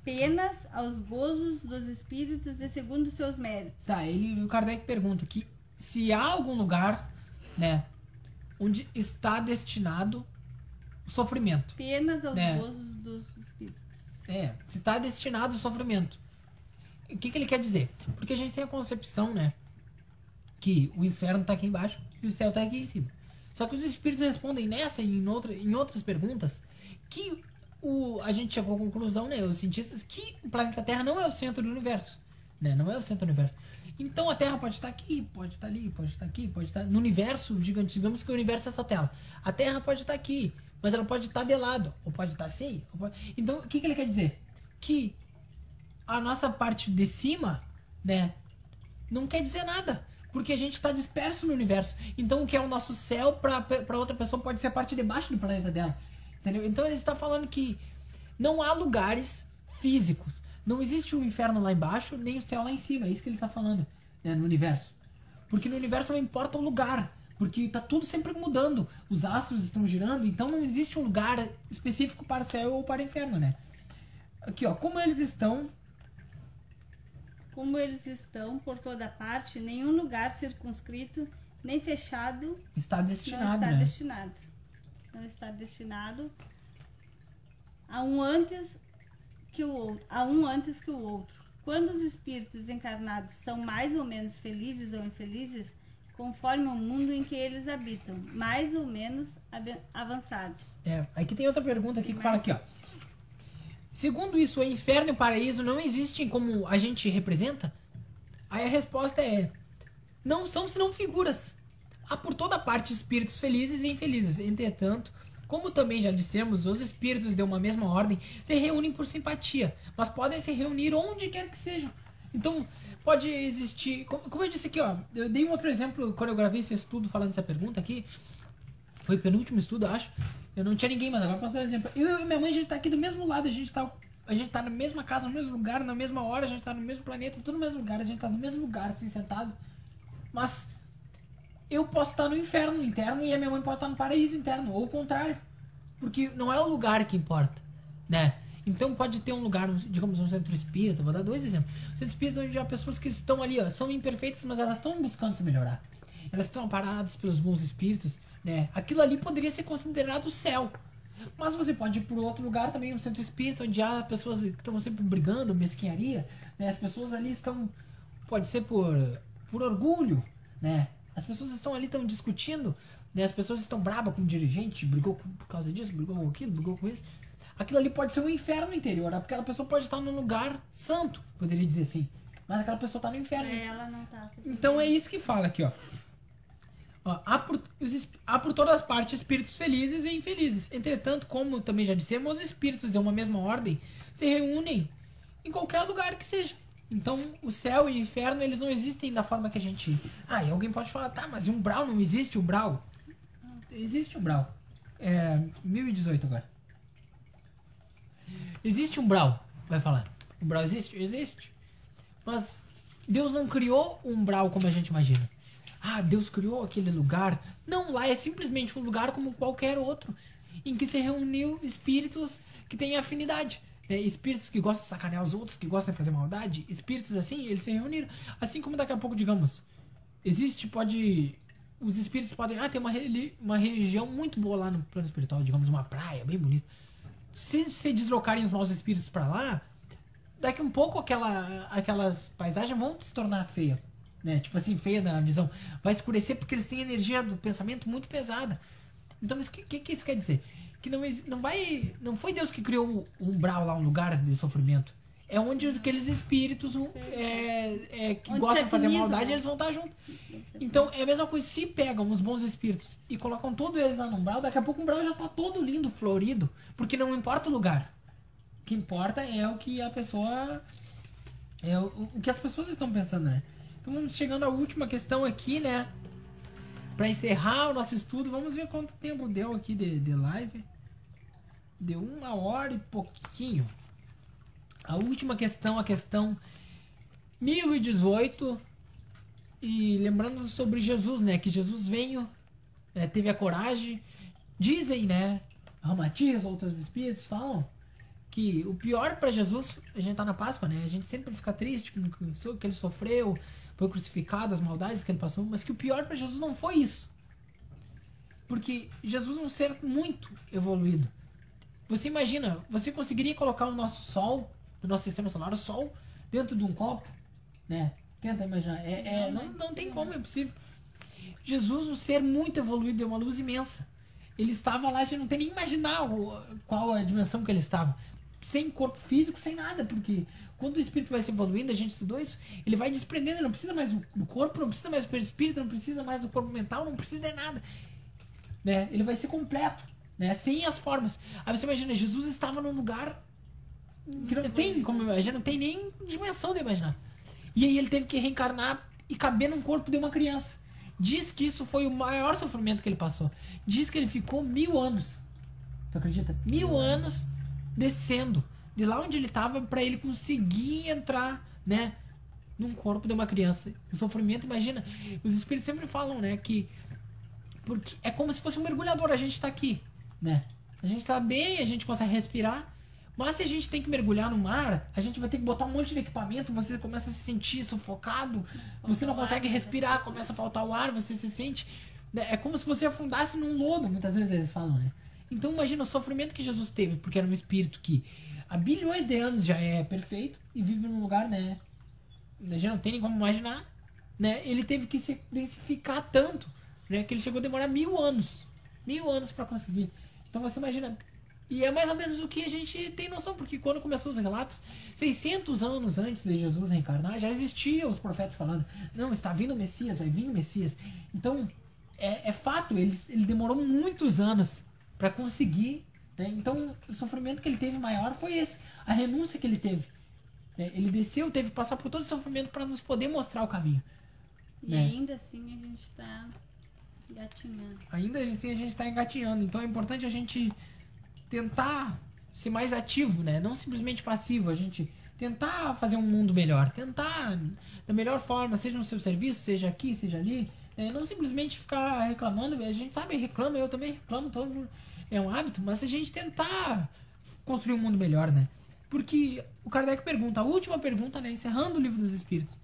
apenas aos gozos dos espíritos e segundo seus méritos. Tá, ele, o Kardec pergunta que se há algum lugar, né, onde está destinado o sofrimento. Apenas aos né? gozos dos espíritos. É, se está destinado o sofrimento. O que, que ele quer dizer? Porque a gente tem a concepção, né, que o inferno está aqui embaixo e o céu está aqui em cima. Só que os espíritos respondem nessa e em, outra, em outras perguntas que o, a gente chegou à conclusão, né, os cientistas, que o planeta Terra não é o centro do universo. Né, não é o centro do universo. Então a Terra pode estar aqui, pode estar ali, pode estar aqui, pode estar. No universo gigante, digamos que o universo é essa tela. A Terra pode estar aqui, mas ela pode estar de lado, ou pode estar assim. Pode... Então o que, que ele quer dizer? Que a nossa parte de cima, né, não quer dizer nada. Porque a gente está disperso no universo. Então o que é o nosso céu para outra pessoa pode ser a parte de baixo do planeta dela. Entendeu? Então ele está falando que não há lugares físicos. Não existe o um inferno lá embaixo, nem o céu lá em cima. É isso que ele está falando né, no universo. Porque no universo não importa o lugar. Porque está tudo sempre mudando. Os astros estão girando. Então não existe um lugar específico para céu ou para inferno, né? Aqui, ó. Como eles estão como eles estão por toda parte, nenhum lugar circunscrito nem fechado está destinado. Não está né? destinado. Não está destinado a um antes que o outro, a um antes que o outro. Quando os espíritos encarnados são mais ou menos felizes ou infelizes, conforme o mundo em que eles habitam, mais ou menos avançados. É, aqui tem outra pergunta aqui que fala aqui, ó. Segundo isso, o inferno e o paraíso não existem como a gente representa? Aí a resposta é: não são senão figuras. Há por toda parte espíritos felizes e infelizes. Entretanto, como também já dissemos, os espíritos de uma mesma ordem se reúnem por simpatia, mas podem se reunir onde quer que sejam. Então, pode existir. Como eu disse aqui, ó, eu dei um outro exemplo quando eu gravei esse estudo falando essa pergunta aqui. Foi o penúltimo estudo, acho. Eu não tinha ninguém, mas agora posso dar um exemplo. Eu e minha mãe, a gente tá aqui do mesmo lado, a gente tá. A gente tá na mesma casa, no mesmo lugar, na mesma hora, a gente tá no mesmo planeta, tudo no mesmo lugar, a gente tá no mesmo lugar, assim, sentado. Mas eu posso estar no inferno interno e a minha mãe pode estar no paraíso interno, ou o contrário. Porque não é o lugar que importa, né? Então pode ter um lugar, digamos, um centro espírita, vou dar dois exemplos. Centro espírita onde há pessoas que estão ali, ó, são imperfeitas, mas elas estão buscando se melhorar. Elas estão amparadas pelos bons espíritos, né? Aquilo ali poderia ser considerado o céu. Mas você pode ir para outro lugar também, um centro espírita, onde há pessoas que estão sempre brigando, mesquinharia. Né? As pessoas ali estão. Pode ser por, por orgulho, né? As pessoas estão ali, estão discutindo, né? As pessoas estão bravas com o dirigente, brigou por causa disso, brigou com aquilo, brigou com isso. Aquilo ali pode ser um inferno interior, né? porque aquela pessoa pode estar num lugar santo, poderia dizer assim. Mas aquela pessoa está no inferno. É, ela não tá. Então é isso que fala aqui, ó. Ó, há, por, há por todas as partes espíritos felizes e infelizes. Entretanto, como também já dissemos, os espíritos de uma mesma ordem se reúnem em qualquer lugar que seja. Então, o céu e o inferno, eles não existem da forma que a gente... Ah, e alguém pode falar, tá, mas um umbral não existe umbral? Existe umbral. É, 1018 agora. Existe umbral, vai falar. Umbral existe? Existe. Mas Deus não criou um umbral como a gente imagina ah, Deus criou aquele lugar. Não, lá é simplesmente um lugar como qualquer outro, em que se reuniu espíritos que têm afinidade. é, espíritos que gostam de sacanear os outros, que gostam de fazer maldade, espíritos assim, eles se reuniram. Assim como daqui a pouco, digamos, existe, pode. Os espíritos podem. Ah, tem uma, uma região muito boa lá no plano espiritual, digamos, uma praia bem bonita. Se se deslocarem os maus espíritos para lá, daqui um pouco aquela, aquelas paisagens vão se tornar feias. Né? Tipo assim, feia na visão. Vai escurecer porque eles têm energia do pensamento muito pesada. Então, o que, que, que isso quer dizer? que não, não vai. Não foi Deus que criou o umbral lá, um lugar de sofrimento. É onde aqueles espíritos é, é, que onde gostam de fazer maldade, né? eles vão estar juntos. Então é a mesma coisa, se pegam os bons espíritos e colocam todos eles lá no umbral, daqui a pouco o umbral já está todo lindo, florido, porque não importa o lugar. O que importa é o que a pessoa. É o, o que as pessoas estão pensando, né? Então vamos chegando à última questão aqui, né? Para encerrar o nosso estudo, vamos ver quanto tempo deu aqui de, de live. Deu uma hora e pouquinho. A última questão, a questão 1018. E lembrando sobre Jesus, né? Que Jesus veio, né, teve a coragem. Dizem, né? Ramatias, outros espíritos falam que o pior para Jesus, a gente tá na Páscoa, né? A gente sempre fica triste com o que ele sofreu, foi crucificado, as maldades que ele passou, mas que o pior para Jesus não foi isso. Porque Jesus é um ser muito evoluído. Você imagina, você conseguiria colocar o nosso Sol, do nosso sistema solar, o Sol, dentro de um copo? Né? Tenta imaginar. É, é não, não tem como, é possível. Jesus, um ser muito evoluído, deu uma luz imensa. Ele estava lá, a gente não tem nem imaginar o, qual a dimensão que ele estava. Sem corpo físico, sem nada, porque quando o espírito vai se evoluindo, a gente estudou isso, ele vai desprendendo, ele não precisa mais do corpo, não precisa mais do espírito, não precisa mais do corpo mental, não precisa de nada. Né? Ele vai ser completo né? Sem as formas. Aí você imagina, Jesus estava num lugar que não tem como imaginar, não tem nem dimensão de imaginar. E aí ele teve que reencarnar e caber num corpo de uma criança. Diz que isso foi o maior sofrimento que ele passou. Diz que ele ficou mil anos. Tu acredita? Mil anos descendo de lá onde ele estava para ele conseguir entrar, né? Num corpo de uma criança. O sofrimento, imagina. Os espíritos sempre falam, né? Que porque é como se fosse um mergulhador. A gente está aqui né? A gente tá bem, a gente consegue respirar. Mas se a gente tem que mergulhar no mar, a gente vai ter que botar um monte de equipamento, você começa a se sentir sufocado, você não consegue respirar, começa a faltar o ar, você se sente. Né? É como se você afundasse num lodo, muitas vezes eles falam, né? Então imagina o sofrimento que Jesus teve, porque era um espírito que há bilhões de anos já é perfeito e vive num lugar, né? A gente não tem nem como imaginar, né? Ele teve que se densificar tanto, né? Que ele chegou a demorar mil anos. Mil anos para conseguir. Então você imagina. E é mais ou menos o que a gente tem noção, porque quando começou os relatos, 600 anos antes de Jesus reencarnar, já existiam os profetas falando: não, está vindo o Messias, vai vir o Messias. Então, é, é fato, ele, ele demorou muitos anos para conseguir. Né? Então, o sofrimento que ele teve maior foi esse, a renúncia que ele teve. Né? Ele desceu, teve que passar por todo esse sofrimento para nos poder mostrar o caminho. E né? ainda assim a gente está Engatinhando. Ainda assim a gente está engatinhando. Então é importante a gente tentar ser mais ativo, né? Não simplesmente passivo. A gente tentar fazer um mundo melhor. Tentar da melhor forma, seja no seu serviço, seja aqui, seja ali. Né? Não simplesmente ficar reclamando. A gente sabe, reclama, eu também reclamo, todo mundo. É um hábito, mas a gente tentar construir um mundo melhor, né? Porque o Kardec pergunta, a última pergunta, né? Encerrando o livro dos Espíritos.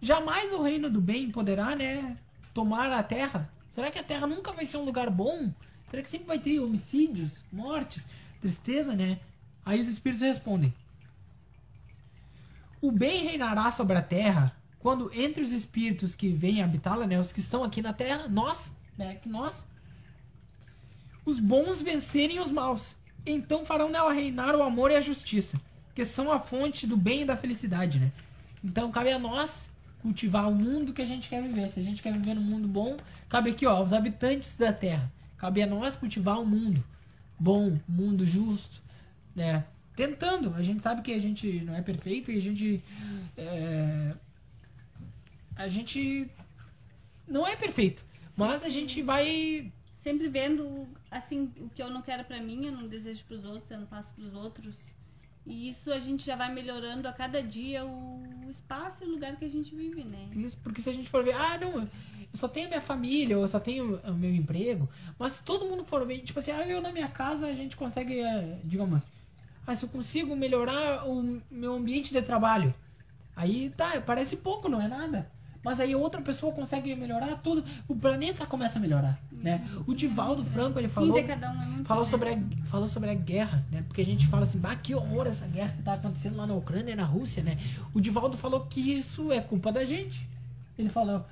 Jamais o reino do bem poderá, né? tomar a Terra? Será que a Terra nunca vai ser um lugar bom? Será que sempre vai ter homicídios, mortes, tristeza, né? Aí os espíritos respondem: O bem reinará sobre a Terra quando entre os espíritos que vêm habitá-la, né, os que estão aqui na Terra, nós, né, que nós, os bons vencerem os maus. Então farão nela reinar o amor e a justiça, que são a fonte do bem e da felicidade, né? Então cabe a nós cultivar o mundo que a gente quer viver. Se a gente quer viver num mundo bom, cabe aqui, ó, os habitantes da Terra. Cabe a nós cultivar um mundo bom, um mundo justo, né? Tentando. A gente sabe que a gente não é perfeito e a gente é, a gente não é perfeito, mas a gente vai sempre vendo assim o que eu não quero para mim, eu não desejo para os outros, eu não faço para os outros e isso a gente já vai melhorando a cada dia o espaço e o lugar que a gente vive, né? Isso, porque se a gente for ver, ah, não, eu só tenho a minha família, eu só tenho o meu emprego, mas se todo mundo for ver, tipo assim, ah, eu na minha casa a gente consegue, é, digamos, Ah, se eu consigo melhorar o meu ambiente de trabalho. Aí tá, parece pouco, não é nada. Mas aí outra pessoa consegue melhorar tudo, o planeta começa a melhorar, né? O Divaldo Franco, ele falou, um falou sobre a, falou sobre a guerra, né? Porque a gente fala assim, bah, que horror essa guerra que tá acontecendo lá na Ucrânia e na Rússia, né? O Divaldo falou que isso é culpa da gente. Ele falou,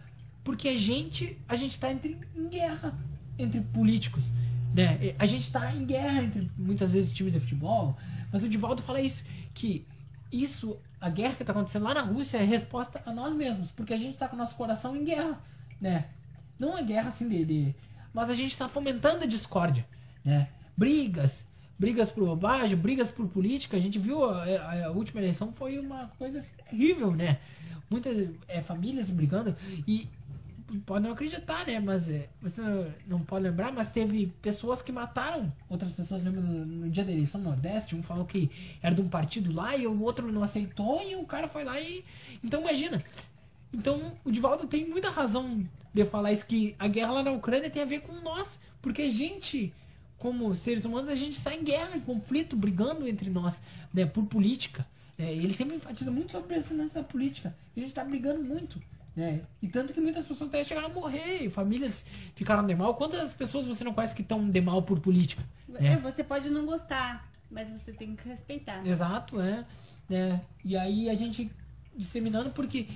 porque a gente, a gente tá entre, em guerra entre políticos, né? A gente tá em guerra entre muitas vezes times de futebol, mas o Divaldo fala isso, que isso a guerra que está acontecendo lá na Rússia é resposta a nós mesmos, porque a gente está com o nosso coração em guerra, né? Não é guerra assim dele, mas a gente está fomentando a discórdia, né? Brigas, brigas por bobagem, brigas por política. A gente viu a, a, a última eleição foi uma coisa assim, terrível, né? Muitas é, famílias brigando e pode não acreditar, né? Mas é, você não pode lembrar, mas teve pessoas que mataram outras pessoas. Lembra no, no, dia da eleição no Nordeste? Um falou que era de um partido lá e o outro não aceitou e o cara foi lá e. Então imagina. Então o Divaldo tem muita razão de falar isso que a guerra lá na Ucrânia tem a ver com nós. Porque a gente, como seres humanos, a gente está em guerra, em conflito, brigando entre nós, né? Por política. É, ele sempre enfatiza muito sobre essa política. A gente está brigando muito. É, e tanto que muitas pessoas até chegaram a morrer, famílias ficaram de mal. Quantas pessoas você não conhece que estão de mal por política? É, você pode não gostar, mas você tem que respeitar. Exato, é. é. E aí a gente disseminando, porque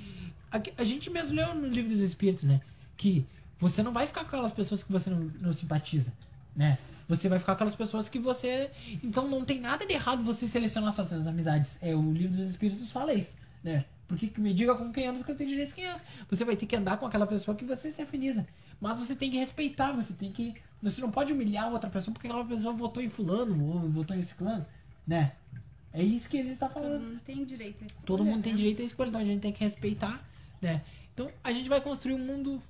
a, a, gente mesmo leu no livro dos Espíritos, né? Que você não vai ficar com aquelas pessoas que você não, não simpatiza, né? Você vai ficar com aquelas pessoas que você. Então não tem nada de errado você selecionar suas amizades. É, o livro dos Espíritos fala isso, né? Porque me diga com quem andas que eu tenho direito quem andas. Você vai ter que andar com aquela pessoa que você se afiniza. Mas você tem que respeitar, você tem que. Você não pode humilhar outra pessoa porque aquela pessoa votou em fulano ou votou em ciclano, né? É isso que ele está falando. Todo mundo tem direito a escolher. Todo mundo tem né? direito a escolher, então a gente tem que respeitar, né? Então a gente vai construir um mundo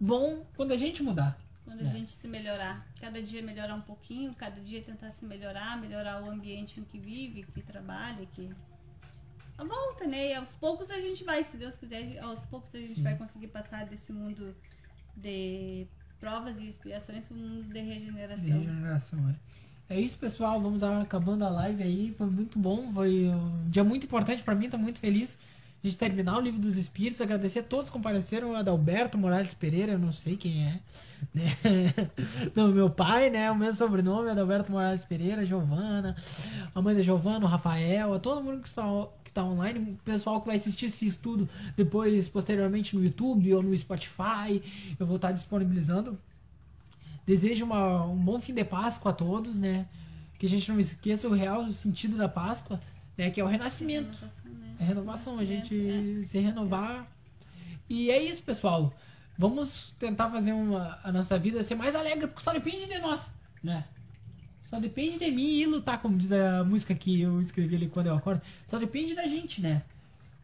bom quando a gente mudar. Quando a né? gente se melhorar. Cada dia melhorar um pouquinho, cada dia tentar se melhorar, melhorar o ambiente em que vive, que trabalha, que a volta, né? E aos poucos a gente vai, se Deus quiser, aos poucos a gente Sim. vai conseguir passar desse mundo de provas e expiações para um mundo de regeneração. De regeneração, é. É isso, pessoal. Vamos acabando a live aí. Foi muito bom. Foi um dia muito importante para mim. Tô muito feliz de terminar o livro dos Espíritos. Agradecer a todos que compareceram. Adalberto Morales Pereira, eu não sei quem é. Né? Não, meu pai, né? O mesmo sobrenome, Adalberto Morales Pereira, Giovana, a mãe da Giovana, o Rafael, a todo mundo que está tá online, o pessoal que vai assistir esse estudo depois, posteriormente, no YouTube ou no Spotify, eu vou estar disponibilizando. Desejo uma, um bom fim de Páscoa a todos, né? Que a gente não esqueça o real sentido da Páscoa, né? Que é o renascimento. Renovação? É a gente é. se renovar. E é isso, pessoal. Vamos tentar fazer uma, a nossa vida ser mais alegre, porque só depende de nós, né? Só depende de mim e lutar, como diz a música que eu escrevi ali quando eu acordo. Só depende da gente, né?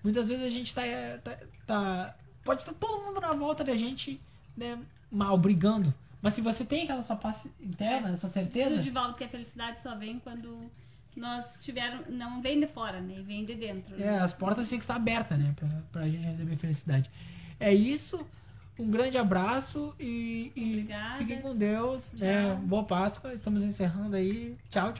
Muitas vezes a gente tá. tá, tá pode estar todo mundo na volta da gente, né? Mal, brigando. Mas se você tem aquela sua paz interna, sua certeza. O Divaldo que a felicidade só vem quando nós tiveram. Não vem de fora, né? Vem de dentro. Né? É, as portas têm que estar abertas, né? Pra, pra gente receber felicidade. É isso. Um grande abraço e, e fiquem com Deus. É, boa Páscoa. Estamos encerrando aí. Tchau, tchau.